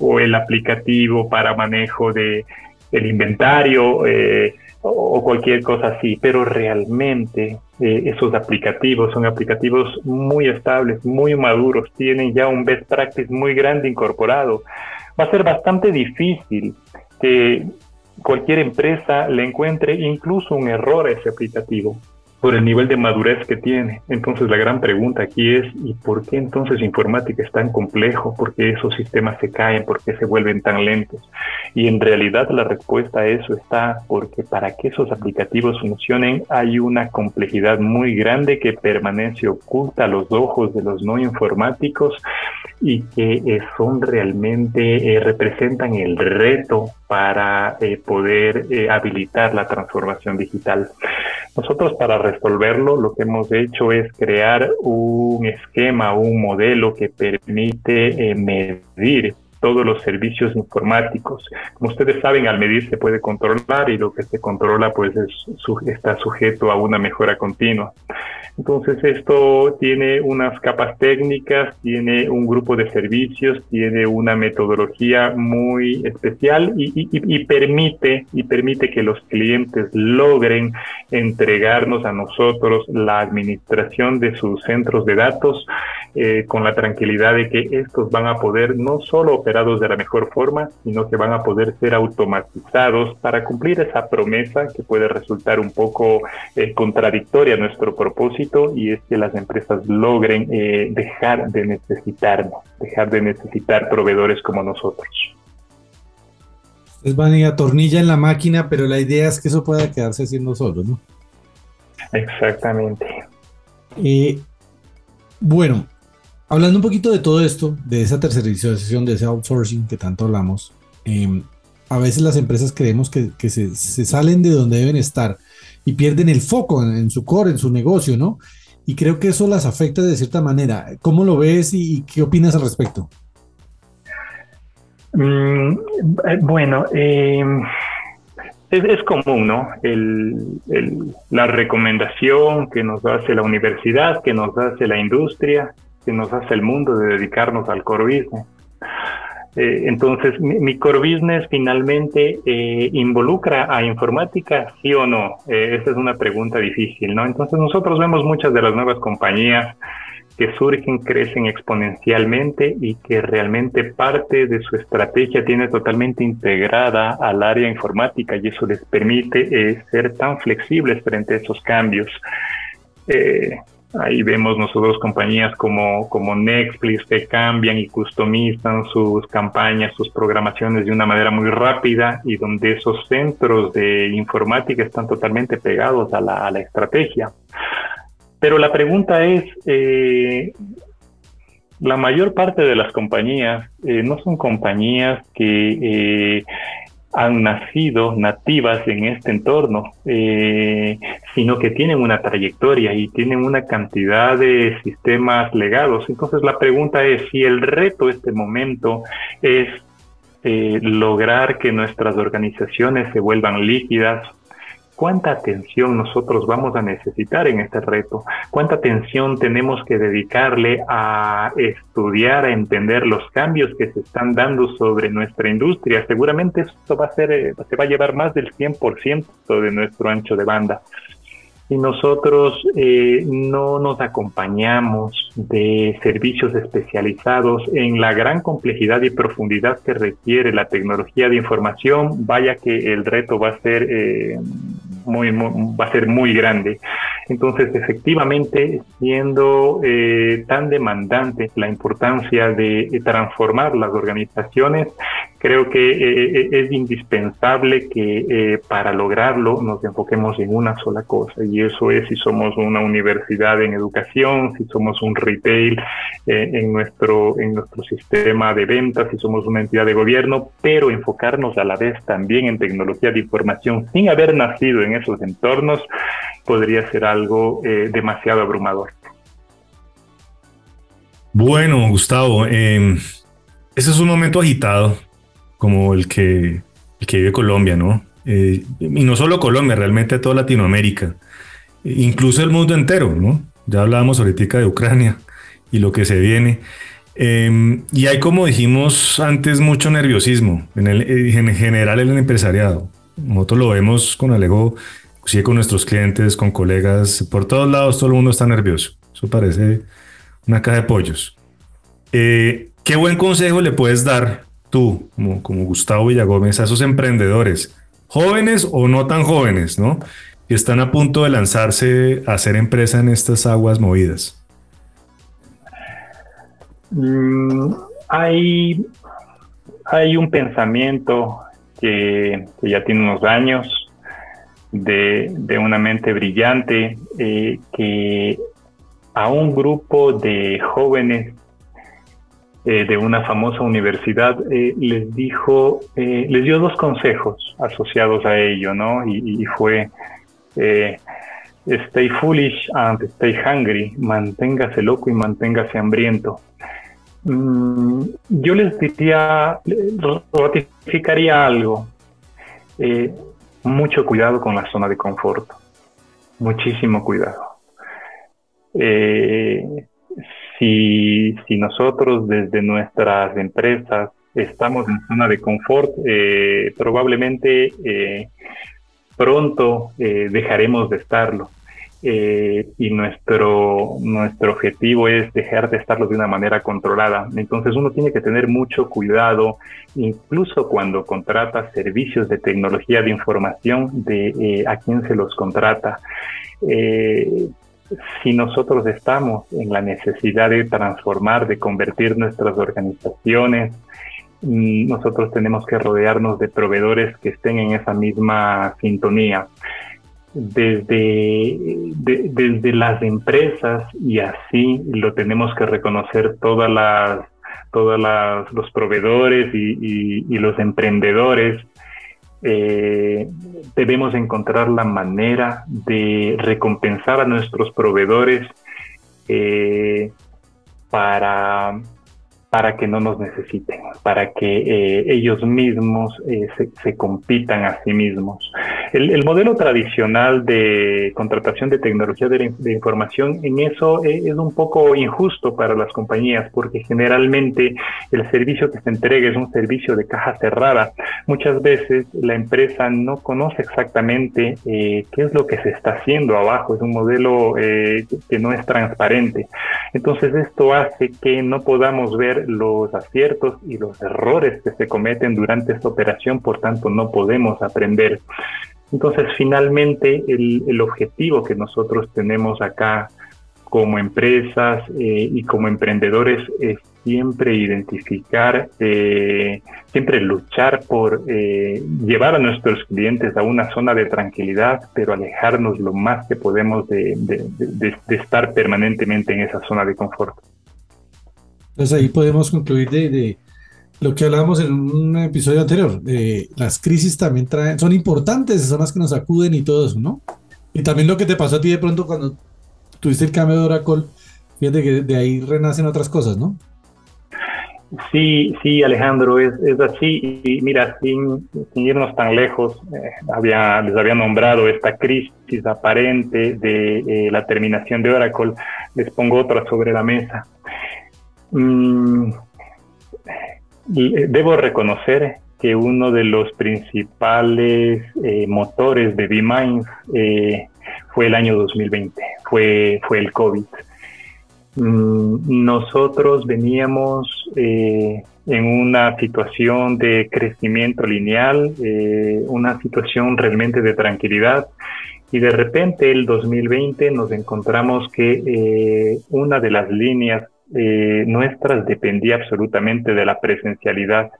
o, el aplicativo para manejo de el inventario, eh, o cualquier cosa así, pero realmente eh, esos aplicativos son aplicativos muy estables, muy maduros, tienen ya un best practice muy grande incorporado. Va a ser bastante difícil que cualquier empresa le encuentre incluso un error a ese aplicativo por el nivel de madurez que tiene. Entonces la gran pregunta aquí es, ¿y por qué entonces informática es tan complejo? ¿Por qué esos sistemas se caen? ¿Por qué se vuelven tan lentos? Y en realidad la respuesta a eso está porque para que esos aplicativos funcionen hay una complejidad muy grande que permanece oculta a los ojos de los no informáticos y que eh, son realmente, eh, representan el reto para eh, poder habilitar la transformación digital. Nosotros para resolverlo lo que hemos hecho es crear un esquema, un modelo que permite eh, medir todos los servicios informáticos. Como ustedes saben, al medir se puede controlar y lo que se controla pues está sujeto a una mejora continua. Entonces esto tiene unas capas técnicas, tiene un grupo de servicios, tiene una metodología muy especial y, permite y permite que los clientes logren entregarnos a nosotros la administración de sus centros de datos eh, con la tranquilidad de que estos van a poder no solo operados de la mejor forma, sino que van a poder ser automatizados para cumplir esa promesa que puede resultar un poco eh, contradictoria a nuestro propósito y es que las empresas logren eh, dejar de necesitarnos, dejar de necesitar proveedores como nosotros. Ustedes van a tornilla en la máquina, pero la idea es que eso pueda quedarse haciendo solo, ¿no? Exactamente. Eh, bueno, hablando un poquito de todo esto, de esa tercerización, de ese outsourcing que tanto hablamos, em, a veces las empresas creemos que, se, salen de donde deben estar y pierden el foco en, su core, en su negocio, ¿no? Y creo que eso las afecta de cierta manera. ¿Cómo lo ves y, qué opinas al respecto? Mm, eh, bueno, em, es, común, ¿no? la recomendación que nos hace la universidad, que nos hace la industria, que nos hace el mundo de dedicarnos al core eh, entonces, mi, core business finalmente eh, involucra a informática, sí o no? Eh, esa es una pregunta difícil, ¿no? Entonces, nosotros vemos muchas de las nuevas compañías que surgen, crecen exponencialmente y que realmente parte de su estrategia tiene totalmente integrada al área informática y eso les permite ser tan flexibles frente a esos cambios. Ahí vemos nosotros compañías como, como Netflix que cambian y customizan sus campañas, sus programaciones de una manera muy rápida y donde esos centros de informática están totalmente pegados a la, estrategia. Pero la pregunta es, eh, la mayor parte de las compañías eh, no son compañías que eh, han nacido nativas en este entorno, eh, sino que tienen una trayectoria y tienen una cantidad de sistemas legados. Entonces la pregunta es si el reto este momento es eh, lograr que nuestras organizaciones se vuelvan líquidas, cuánta atención nosotros vamos a necesitar en este reto, cuánta atención tenemos que dedicarle a estudiar, a entender los cambios que se están dando sobre nuestra industria. Seguramente esto va a ser, eh, se va a llevar más del 100% de nuestro ancho de banda. Si nosotros eh, no nos acompañamos de servicios especializados en la gran complejidad y profundidad que requiere la tecnología de información, vaya que el reto va a ser eh, muy, va a ser muy grande. Entonces, efectivamente, siendo eh, tan demandante la importancia de transformar las organizaciones, creo que eh, eh, es indispensable que eh, para lograrlo nos enfoquemos en una sola cosa y eso es si somos una universidad en educación, si somos un retail en, nuestro, en nuestro sistema de ventas, si somos una entidad de gobierno, pero enfocarnos a la vez también en tecnología de información sin haber nacido en esos entornos podría ser algo demasiado abrumador. Bueno, Gustavo, ese es un momento agitado como el que, el que vive Colombia, ¿no? Eh, y no solo Colombia, realmente toda Latinoamérica, incluso el mundo entero, ¿no? Ya hablábamos ahorita de Ucrania y lo que se viene. Em, y hay, como dijimos antes, mucho nerviosismo en, el, en general en el empresariado. Nosotros lo vemos con Alego, sí, con nuestros clientes, con colegas, por todos lados todo el mundo está nervioso. Eso parece una caja de pollos. Eh, ¿Qué buen consejo le puedes dar tú, como, como Gustavo Villagómez, a esos emprendedores, jóvenes o no tan jóvenes, ¿no? Que están a punto de lanzarse a hacer empresa en estas aguas movidas. Mm, hay, hay un pensamiento que, ya tiene unos años de, una mente brillante eh, que a un grupo de jóvenes eh, de una famosa universidad eh, les dijo, les dio dos consejos asociados a ello, ¿no? Y, fue stay foolish and stay hungry, manténgase loco y manténgase hambriento. Mm, yo les diría, ratificaría algo. Eh, mucho cuidado con la zona de confort. Muchísimo cuidado. Eh, si, nosotros desde nuestras empresas estamos en zona de confort, eh, probablemente pronto dejaremos de estarlo. Eh, y nuestro, nuestro objetivo es dejar de estarlo de una manera controlada. Entonces uno tiene que tener mucho cuidado, incluso cuando contrata servicios de tecnología de información, de eh, a quién se los contrata. Si nosotros estamos en la necesidad de transformar, de convertir nuestras organizaciones, mm, nosotros tenemos que rodearnos de proveedores que estén en esa misma sintonía. Desde, desde las empresas y así lo tenemos que reconocer todas las todos los proveedores y, los emprendedores eh, debemos encontrar la manera de recompensar a nuestros proveedores eh, para para que no nos necesiten, para que eh, ellos mismos se, compitan a sí mismos. El, modelo tradicional de contratación de tecnología de, información en eso eh, es un poco injusto para las compañías porque generalmente el servicio que se entrega es un servicio de caja cerrada. Muchas veces la empresa no conoce exactamente qué es lo que se está haciendo abajo, es un modelo que no es transparente. Entonces esto hace que no podamos ver los aciertos y los errores que se cometen durante esta operación, por tanto no podemos aprender. Entonces, finalmente, el, objetivo que nosotros tenemos acá como empresas eh, y como emprendedores es siempre identificar, eh, siempre luchar por eh, llevar a nuestros clientes a una zona de tranquilidad, pero alejarnos lo más que podemos de estar permanentemente en esa zona de confort. Entonces ahí podemos concluir de, lo que hablábamos en un episodio anterior. las crisis también traen, son importantes, son las que nos acuden y todo eso, ¿no? Y también lo que te pasó a ti de pronto cuando tuviste el cambio de Oracle, fíjate que de ahí renacen otras cosas, ¿no? Sí, sí, Alejandro, es, así. Y mira, sin, irnos tan lejos, eh, había, les había nombrado esta crisis aparente de eh, la terminación de Oracle. Les pongo otra sobre la mesa. Mm, debo reconocer que uno de los principales eh, motores de B-Minds eh, fue el año 2020, fue, fue el COVID. Mm, nosotros veníamos eh, en una situación de crecimiento lineal, una situación realmente de tranquilidad, y de repente el 2020 nos encontramos que una de las líneas eh, nuestras dependía absolutamente de la presencialidad.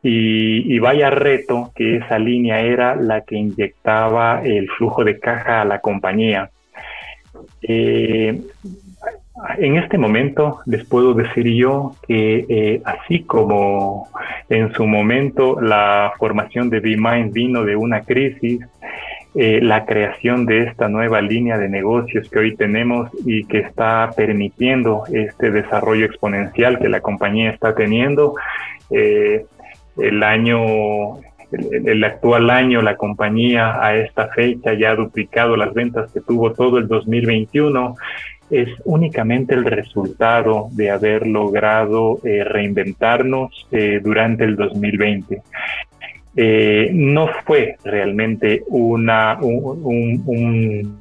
Y, vaya reto que esa línea era la que inyectaba el flujo de caja a la compañía. Eh, en este momento les puedo decir yo que eh, así como en su momento la formación de B-Mind vino de una crisis, eh, la creación de esta nueva línea de negocios que hoy tenemos y que está permitiendo este desarrollo exponencial que la compañía está teniendo. Eh, el año, el, actual año, la compañía a esta fecha ya ha duplicado las ventas que tuvo todo el 2021 es únicamente el resultado de haber logrado eh, reinventarnos durante el 2020. No fue realmente una, un,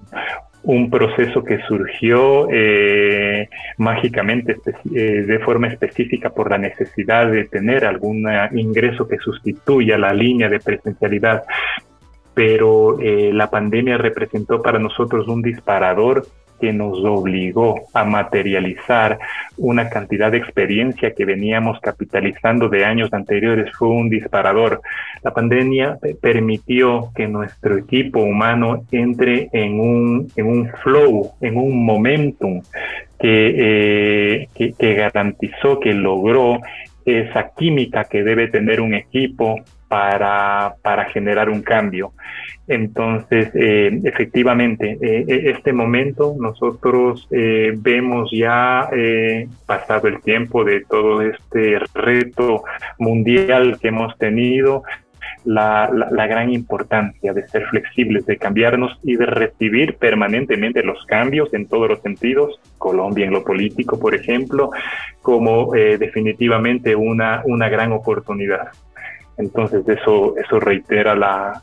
un proceso que surgió eh, mágicamente eh, de forma específica por la necesidad de tener algún ingreso que sustituya la línea de presencialidad. Pero eh, la pandemia representó para nosotros un disparador que nos obligó a materializar una cantidad de experiencia que veníamos capitalizando de años anteriores fue un disparador. La pandemia permitió que nuestro equipo humano entre en un, en un flow, en un momentum que, eh, que, que garantizó, que logró esa química que debe tener un equipo para, para generar un cambio. Entonces, eh, efectivamente, eh, e, este momento nosotros eh, vemos ya pasado el tiempo de todo este reto mundial que hemos tenido, la, la, gran importancia de ser flexibles, de cambiarnos y de recibir permanentemente los cambios en todos los sentidos, Colombia en lo político, por ejemplo, como definitivamente una, una gran oportunidad. Entonces eso, eso reitera la,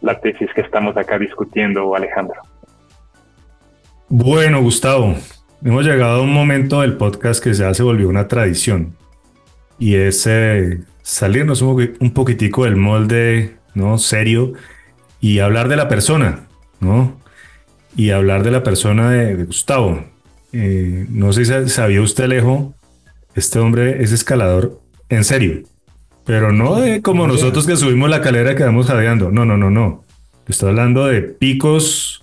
la tesis que estamos acá discutiendo, Alejandro. Bueno, Gustavo, hemos llegado a un momento del podcast que ya se volvió una tradición y es eh, salirnos un, poquitico del molde ¿no? serio y hablar de la persona, ¿no? Y hablar de la persona de, Gustavo. Eh, no sé si sabía usted, Alejo, este hombre es escalador en serio. Pero no de como nosotros que subimos la calera y quedamos jadeando. No, no, no, no. Estoy hablando de picos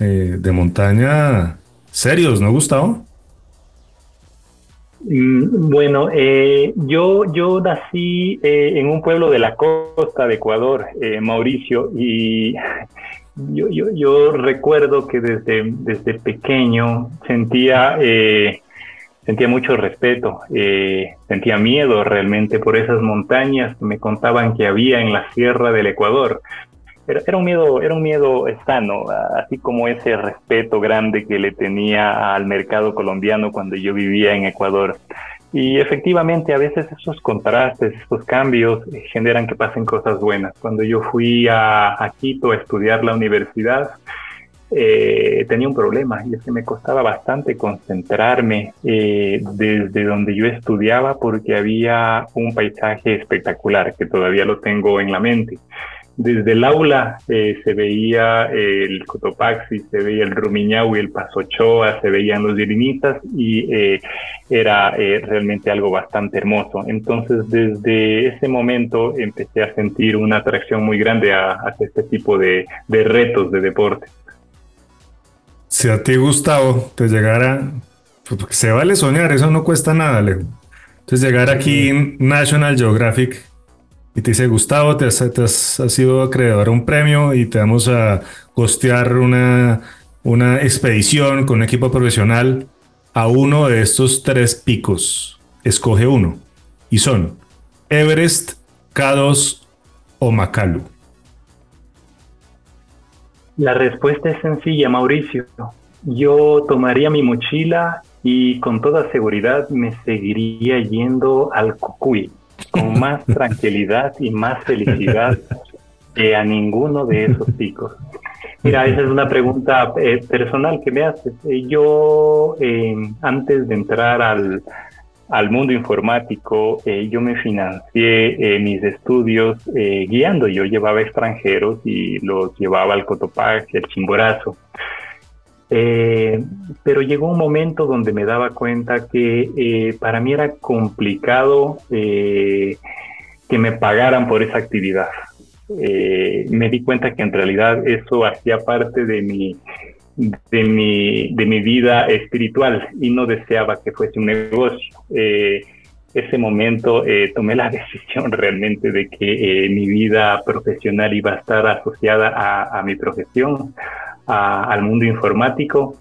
eh, de montaña serios, ¿no, Gustavo? Mm, bueno, eh, yo, yo nací eh, en un pueblo de la costa de Ecuador, Mauricio, y <laughs> yo, yo, yo, recuerdo que desde, desde pequeño sentía sentía mucho respeto, eh, sentía miedo realmente por esas montañas que me contaban que había en la sierra del Ecuador. Era, era, un miedo, era un miedo sano, así como ese respeto grande que le tenía al mercado colombiano cuando yo vivía en Ecuador. Y efectivamente, a veces esos contrastes, esos cambios generan que pasen cosas buenas. Cuando yo fui a, a Quito a estudiar la universidad, eh, tenía un problema y es que me costaba bastante concentrarme eh, desde donde yo estudiaba porque había un paisaje espectacular que todavía lo tengo en la mente. Desde el aula eh, se veía el Cotopaxi, se veía el Rumiñau y el Pasochoa, se veían los Dirinitas y era realmente algo bastante hermoso. Entonces, desde ese momento empecé a sentir una atracción muy grande hacia este tipo de, de retos de deporte si a ti, Gustavo, te llegara, pues, se vale soñar, eso no cuesta nada, Alejo. Entonces, llegar aquí en National Geographic y te dice, Gustavo, te has, sido acreedor a un premio y te vamos a costear una, una expedición con un equipo profesional a uno de estos tres picos. Escoge uno. Y son Everest, K2 o Makalu. La respuesta es sencilla, Mauricio. Yo tomaría mi mochila y con toda seguridad me seguiría yendo al Cucuy con <laughs> más tranquilidad y más felicidad que a ninguno de esos picos. Mira, esa es una pregunta eh, personal que me haces. Eh, yo, eh, antes de entrar al, al mundo informático, eh, yo me financié eh, mis estudios eh, guiando. Yo llevaba extranjeros y los llevaba al Cotopaxi, al Chimborazo. pero llegó un momento donde me daba cuenta que para mí era complicado que me pagaran por esa actividad. me di cuenta que en realidad eso hacía parte de mi, de mi, de mi vida espiritual y no deseaba que fuese un negocio. Eh, ese momento eh, tomé la <laughs> decisión realmente de que eh, mi vida profesional iba a estar asociada a, mi profesión, al mundo informático.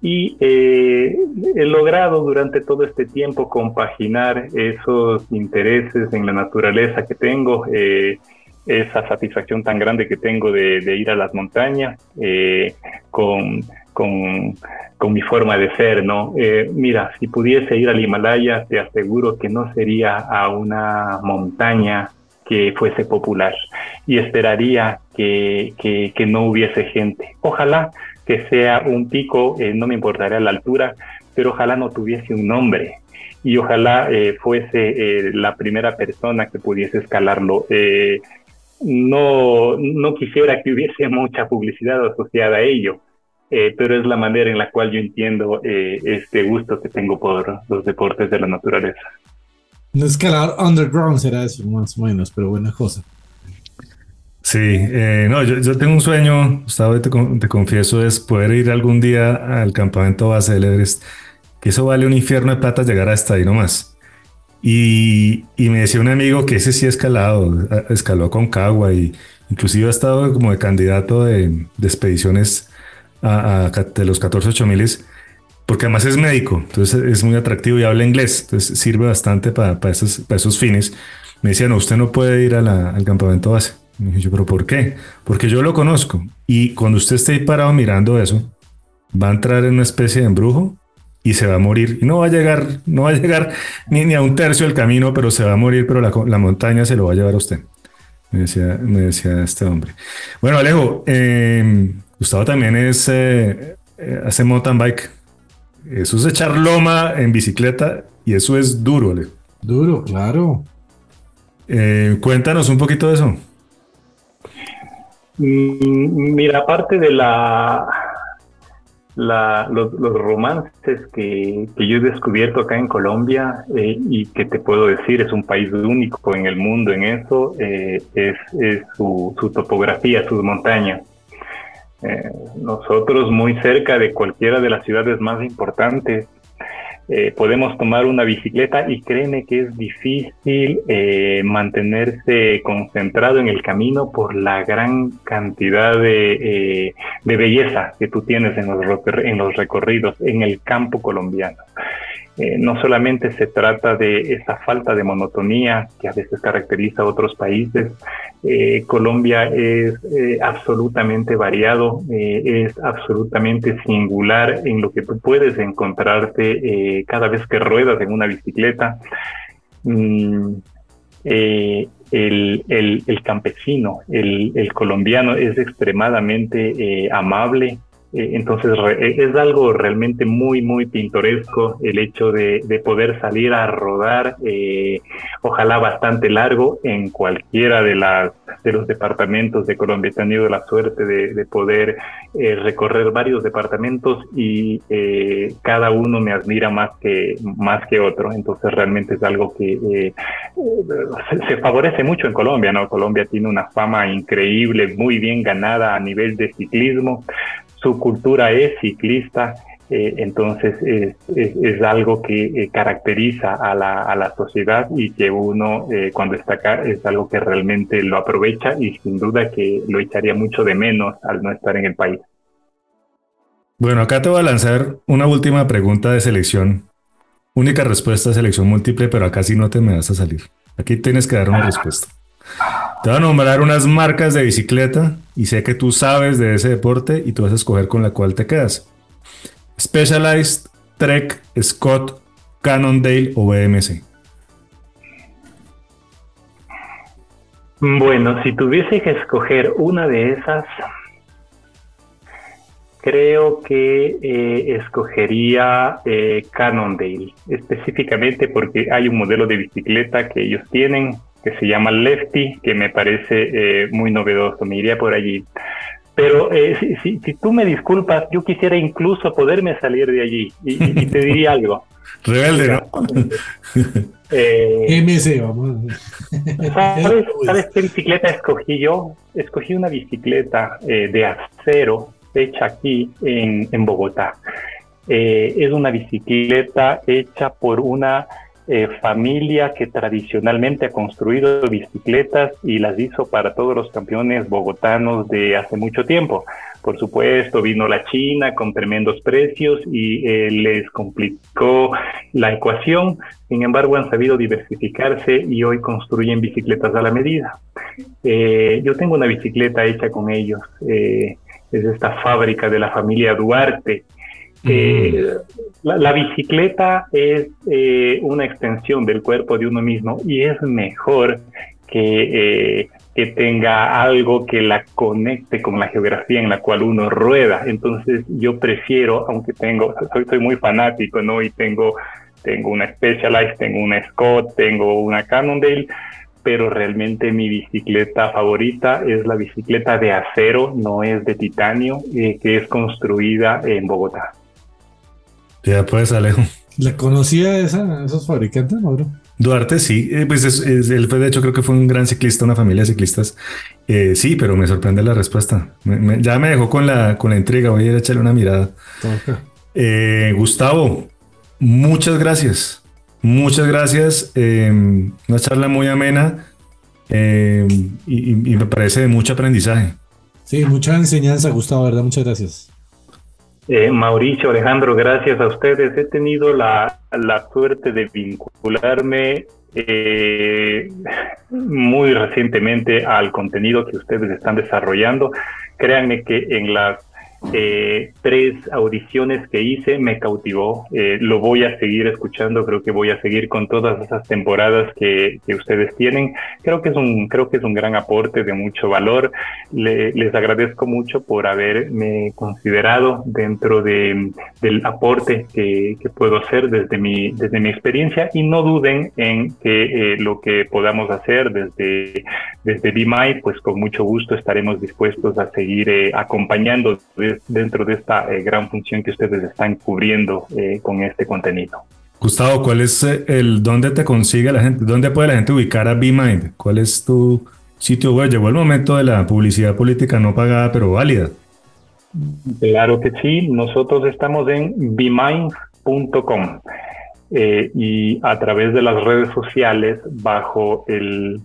Y he logrado durante todo este tiempo compaginar esos intereses en la naturaleza que tengo esa satisfacción tan grande que tengo de, ir a las montañas eh, con, con, mi forma de ser, ¿no? Eh, mira, si pudiese ir al Himalaya, te aseguro que no sería a una montaña que fuese popular y esperaría que, que, no hubiese gente. Ojalá que sea un pico, eh, no me importaría la altura, pero ojalá no tuviese un nombre y ojalá eh, fuese la primera persona que pudiese escalarlo. no, no quisiera que hubiese mucha publicidad asociada a ello, pero es la manera en la cual yo entiendo este gusto que tengo por los deportes de la naturaleza. No escalar underground será eso, más o menos, pero buena cosa. Sí, eh, no, yo, tengo un sueño, Gustavo, te, te, confieso, es poder ir algún día al campamento base del Everest, que eso vale un infierno de plata llegar hasta ahí nomás. Y, y me decía un amigo que ese sí ha escalado, escaló con Cagua y inclusive ha estado como de candidato de, de expediciones a, a, de los 14 8000 porque además es médico, entonces es muy atractivo y habla inglés, entonces sirve bastante para, para, esos, para esos fines. Me decía, no, usted no puede ir al campamento base. Dije yo, pero ¿por qué? Porque yo lo conozco y cuando usted esté parado mirando eso, va a entrar en una especie de embrujo y se va a morir. No va a llegar, no va a llegar <laughs> ni, ni a un tercio del camino, pero se va a morir, pero la, la montaña se lo va a llevar a usted. Me decía, me decía este hombre. Bueno, Alejo, eh, Gustavo también es, eh, eh, hace mountain bike. Eso es echar loma en bicicleta y eso es duro, Ale. Duro, claro. Eh, cuéntanos un poquito de eso. Mm, mira, aparte de la, los, romances que, yo he descubierto acá en Colombia eh, y que te puedo decir es un país único en el mundo en eso, eh, es, su, su, topografía, sus montañas. Eh, nosotros muy cerca de cualquiera de las ciudades más importantes eh, podemos tomar una bicicleta y créeme que es difícil eh, mantenerse concentrado en el camino por la gran cantidad de, de belleza que tú tienes en los, en los recorridos en el campo colombiano. Eh, no solamente se trata de esa falta de monotonía que a veces caracteriza a otros países, eh, Colombia es eh, absolutamente variado, es absolutamente singular en lo que tú puedes encontrarte cada vez que ruedas en una bicicleta. Mm, el, el, campesino, el, el, colombiano es extremadamente amable, eh, entonces eh, es algo realmente muy, muy pintoresco el hecho de, poder salir a rodar, eh, ojalá bastante largo, en cualquiera de, las, de los departamentos de Colombia. He tenido la suerte de, poder recorrer varios departamentos y cada uno me admira más que, más que otro. Entonces realmente es algo que se, favorece mucho en Colombia, ¿no? Colombia tiene una fama increíble, muy bien ganada a nivel de ciclismo cultura es ciclista, eh, entonces es, algo que eh, caracteriza a la, a la, sociedad y que uno eh, cuando está acá es algo que realmente lo aprovecha y sin duda que lo echaría mucho de menos al no estar en el país. Bueno, acá te voy a lanzar una última pregunta de selección. Única respuesta selección múltiple, pero acá sí no te me vas a salir. Aquí tienes que dar una respuesta. Te voy a nombrar unas marcas de bicicleta y sé que tú sabes de ese deporte y tú vas a escoger con la cual te quedas. Specialized, Trek, Scott, Cannondale o BMC. Bueno, si tuviese que escoger una de esas, creo que eh, escogería eh, Cannondale, específicamente porque hay un modelo de bicicleta que ellos tienen que se llama Lefty, que me parece eh, muy novedoso, me iría por allí. Pero eh, si, si, tú me disculpas, yo quisiera incluso poderme salir de allí y, te diría algo. <laughs> Rebelde, ¿no? <laughs> Eh, MC, vamos. ¿sabes, ¿Sabes qué bicicleta escogí yo? Escogí una bicicleta de acero hecha aquí en, en Bogotá. es una bicicleta hecha por una eh, familia que tradicionalmente ha construido bicicletas y las hizo para todos los campeones bogotanos de hace mucho tiempo. Por supuesto, vino la China con tremendos precios y eh, les complicó la ecuación. Sin embargo, han sabido diversificarse y hoy construyen bicicletas a la medida. Eh, yo tengo una bicicleta hecha con ellos. es esta fábrica de la familia Duarte Eh, la, bicicleta es eh, una extensión del cuerpo de uno mismo y es mejor que, eh, que tenga algo que la conecte con la geografía en la cual uno rueda. Entonces yo prefiero, aunque tengo, soy, soy muy fanático, ¿no? Y tengo, tengo una Specialized, tengo una Scott, tengo una Cannondale, pero realmente mi bicicleta favorita es la bicicleta de acero, no es de titanio, que es construida en Bogotá. Ya pues, Alejo. ¿Le conocía esa, esos fabricantes, Mauro? Duarte sí, eh, pues él fue de hecho creo que fue un gran ciclista, una familia de ciclistas. Eh, sí, pero me sorprende la respuesta. ya me dejó con la, con la intriga, voy a ir a echarle una mirada. Eh, Gustavo, muchas gracias. Muchas gracias. una charla muy amena y, y, me parece de mucho aprendizaje. Sí, mucha enseñanza, Gustavo, ¿verdad? Muchas gracias. Eh, Mauricio, Alejandro, gracias a ustedes. He tenido la, suerte de vincularme eh, muy recientemente al contenido que ustedes están desarrollando. Créanme que en las eh, tres audiciones que hice me cautivó. Eh, lo voy a seguir escuchando, creo que voy a seguir con todas esas temporadas que, que ustedes tienen. Creo que es un, creo que es un gran aporte de mucho valor. les agradezco mucho por haberme considerado dentro de, del aporte que, que, puedo hacer desde mi, desde mi experiencia y no duden en que eh, lo que podamos hacer desde, desde BMI, pues con mucho gusto estaremos dispuestos a seguir acompañando dentro de esta eh, gran función que ustedes están cubriendo eh, con este contenido. Gustavo, ¿cuál es eh, el dónde te consigue la gente? ¿Dónde puede la gente ubicar a BeMind? ¿Cuál es tu sitio web? Llegó el momento de la publicidad política no pagada, pero válida. Claro que sí, nosotros estamos en bemind.com y a través de las redes sociales bajo el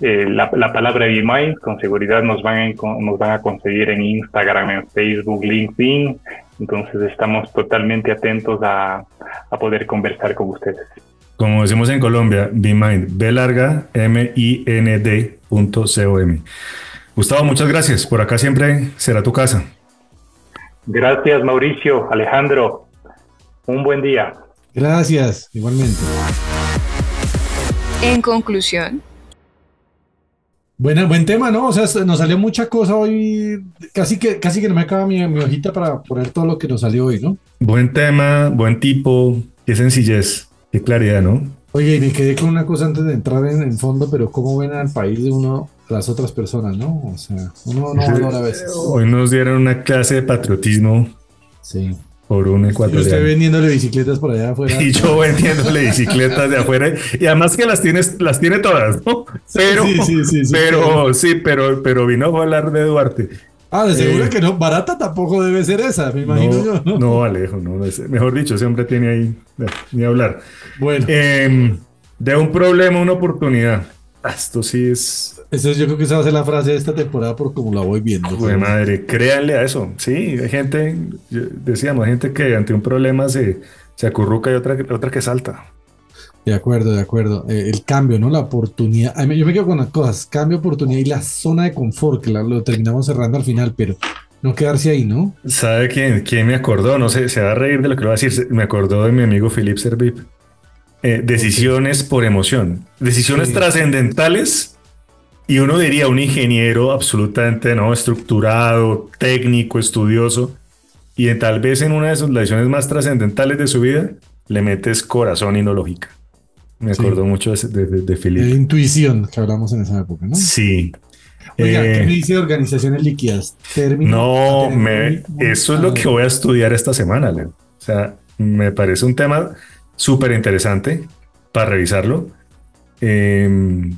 eh, la, palabra BeMind con seguridad nos van, a, nos van a conseguir en Instagram, en Facebook, LinkedIn. Entonces estamos totalmente atentos a, poder conversar con ustedes. Como decimos en Colombia, BeMind, B larga, M-I-N-D punto C-O-M. Gustavo, muchas gracias. Por acá siempre será tu casa. Gracias, Mauricio, Alejandro. Un buen día. Gracias, igualmente. En conclusión, buen tema, ¿no? O sea, nos salió mucha cosa hoy. Casi que, casi que no me acaba mi, mi hojita para poner todo lo que nos salió hoy, ¿no? Buen tema, buen tipo, qué sencillez, qué claridad, ¿no? Oye, y me quedé con una cosa antes de entrar en el fondo, pero ¿cómo ven al país de uno las otras personas, no? O sea, uno no valora a veces. Hoy nos dieron una clase de patriotismo. Sí por un ecuatoriano. Yo estoy vendiéndole bicicletas por allá <laughs> afuera. Y yo vendiéndole bicicletas de afuera. Y además que las tienes, las tiene todas, ¿no? Pero, sí, sí, sí, sí pero, sí, pero, pero vino a hablar de Duarte. Ah, de seguro eh, que no, barata tampoco debe ser esa, me imagino yo. No, no Alejo, no, mejor dicho, ese hombre tiene ahí ni hablar. Bueno. Em, de un problema, una oportunidad. Ah, esto sí es eso yo creo que esa va a ser la frase de esta temporada por como la voy viendo. Pues madre, créanle a eso. Sí, hay gente, decíamos, hay gente que ante un problema se, se acurruca y otra, otra que salta. De acuerdo, de acuerdo. Eh, el cambio, ¿no? La oportunidad. Yo me quedo con las cosas. Cambio, oportunidad y la zona de confort, que lo terminamos cerrando al final, pero no quedarse ahí, ¿no? ¿Sabe quién, quién me acordó? No sé, se va a reír de lo que lo va a decir. Me acordó de mi amigo Philip Servip. Eh, decisiones por emoción. Decisiones trascendentales y uno diría un ingeniero absolutamente no estructurado, técnico, estudioso, y tal vez en una de sus lecciones más trascendentales de su vida le metes corazón y no lógica. Me acuerdo mucho de, de, Felipe. intuición que hablamos en esa época, ¿no? Sí. Oiga, ¿qué eh, me dice organizaciones líquidas? no, me, eso es lo que voy a estudiar esta semana, Leo. O sea, me parece un tema súper interesante para revisarlo. Eh,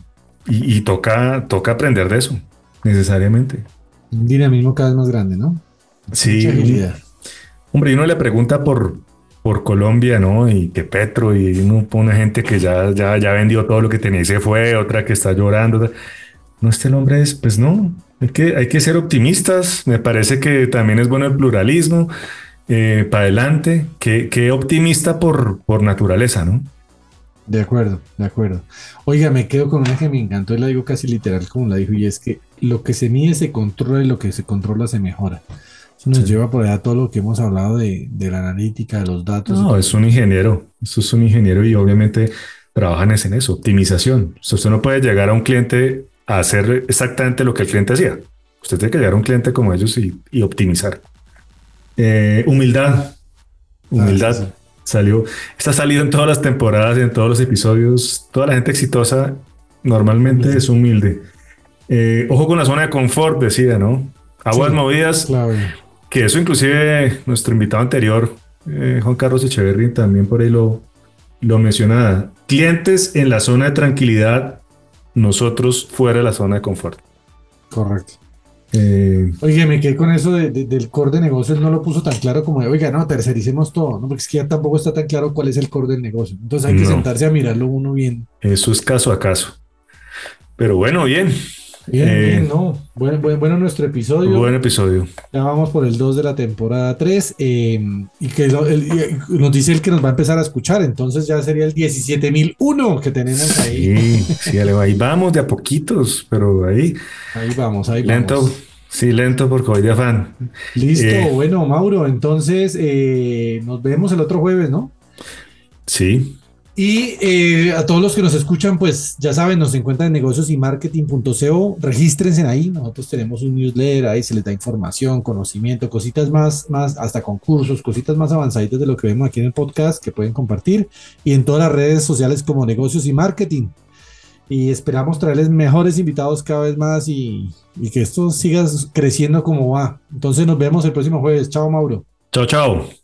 y, toca, toca aprender de eso, necesariamente. Un dinamismo cada vez más grande, ¿no? Sí. Hombre, y uno le pregunta por, por Colombia, ¿no? Y que Petro, y uno pone gente que ya, ya, ya vendió todo lo que tenía y se fue, otra que está llorando. No, este nombre es, pues no, hay que, hay que ser optimistas. Me parece que también es bueno el pluralismo. Eh, para adelante, qué, qué optimista por, por naturaleza, ¿no? De acuerdo, de acuerdo. Oiga, me quedo con una que me encantó y la digo casi literal como la dijo, y es que lo que se mide se controla y lo que se controla se mejora. Eso nos Sí. lleva por allá todo lo que hemos hablado de, de la analítica, de los datos. No, es un ingeniero. Eso es un ingeniero y obviamente trabajan en eso, optimización. O sea, usted no puede llegar a un cliente a hacer exactamente lo que el cliente hacía. Usted tiene que llegar a un cliente como ellos y, y optimizar. Eh, humildad. Humildad. Ah, sí, sí. Salió. Está salido en todas las temporadas y en todos los episodios. Toda la gente exitosa normalmente Humilde. es humilde. Eh, ojo con la zona de confort, decía, ¿no? Aguas Sí, movidas. Clave. Que eso inclusive nuestro invitado anterior, eh, Juan Carlos Echeverry, también por ahí lo, lo mencionaba. Clientes en la zona de tranquilidad, nosotros fuera de la zona de confort. Correcto. Eh, Oye, me quedé con eso de- de- del core de negocio, él no lo puso tan claro como de, oiga, no, tercericemos todo, ¿no? Porque es que ya tampoco está tan claro cuál es el core del negocio. Entonces hay que No. sentarse a mirarlo uno bien. eso es caso a caso. Pero bueno, bien. Bien, Eh, bien, ¿no? Bueno, bueno, bueno nuestro episodio. Buen episodio. Ya vamos por el 2 de la temporada 3 eh, y que lo- el- y nos dice el que nos va a empezar a escuchar, entonces ya sería el 17001 que tenemos ahí. Sí, sí, ahí vamos de a poquitos, pero ahí Ahí vamos, ahí lento. vamos. Sí, lento porque voy de afán. Listo, Eh. bueno, Mauro, entonces eh, nos vemos el otro jueves, ¿no? Sí, Y eh, a todos los que nos escuchan, pues ya saben, nos encuentran en negocios y marketing.co, regístrense ahí, nosotros tenemos un newsletter, ahí se les da información, conocimiento, cositas más, más, hasta concursos, cositas más avanzaditas de lo que vemos aquí en el podcast que pueden compartir y en todas las redes sociales como negocios y marketing. Y esperamos traerles mejores invitados cada vez más y, y que esto siga creciendo como va. Entonces nos vemos el próximo jueves. Chao, Mauro. chao, chao.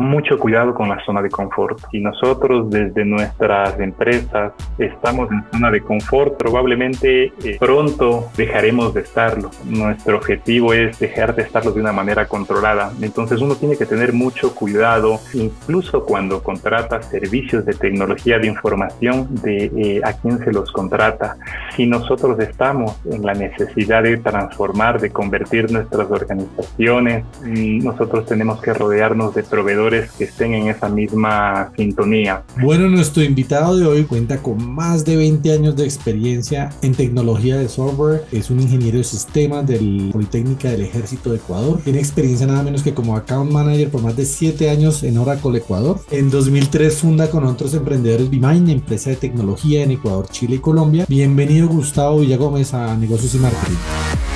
Mucho cuidado con la zona de confort. Si nosotros desde nuestras empresas estamos en zona de confort, probablemente eh, pronto dejaremos de estarlo. Nuestro objetivo es dejar de estarlo de una manera controlada. Entonces uno tiene que tener mucho cuidado, incluso cuando contrata servicios de tecnología de información, de eh, a quién se los contrata. Si nosotros estamos en la necesidad de transformar, de convertir nuestras organizaciones, mm, nosotros tenemos que rodearnos de proveedores que estén en esa misma sintonía. Bueno, nuestro invitado de hoy cuenta con más de 20 años de experiencia en tecnología de software, es un ingeniero de sistemas del Politécnica del Ejército de Ecuador, tiene experiencia nada menos que como account manager por más de 7 años en Oracle Ecuador. En 2003 funda con otros emprendedores Bimind, empresa de tecnología en Ecuador, Chile y Colombia. Bienvenido Gustavo Villagómez a Negocios y Marketing.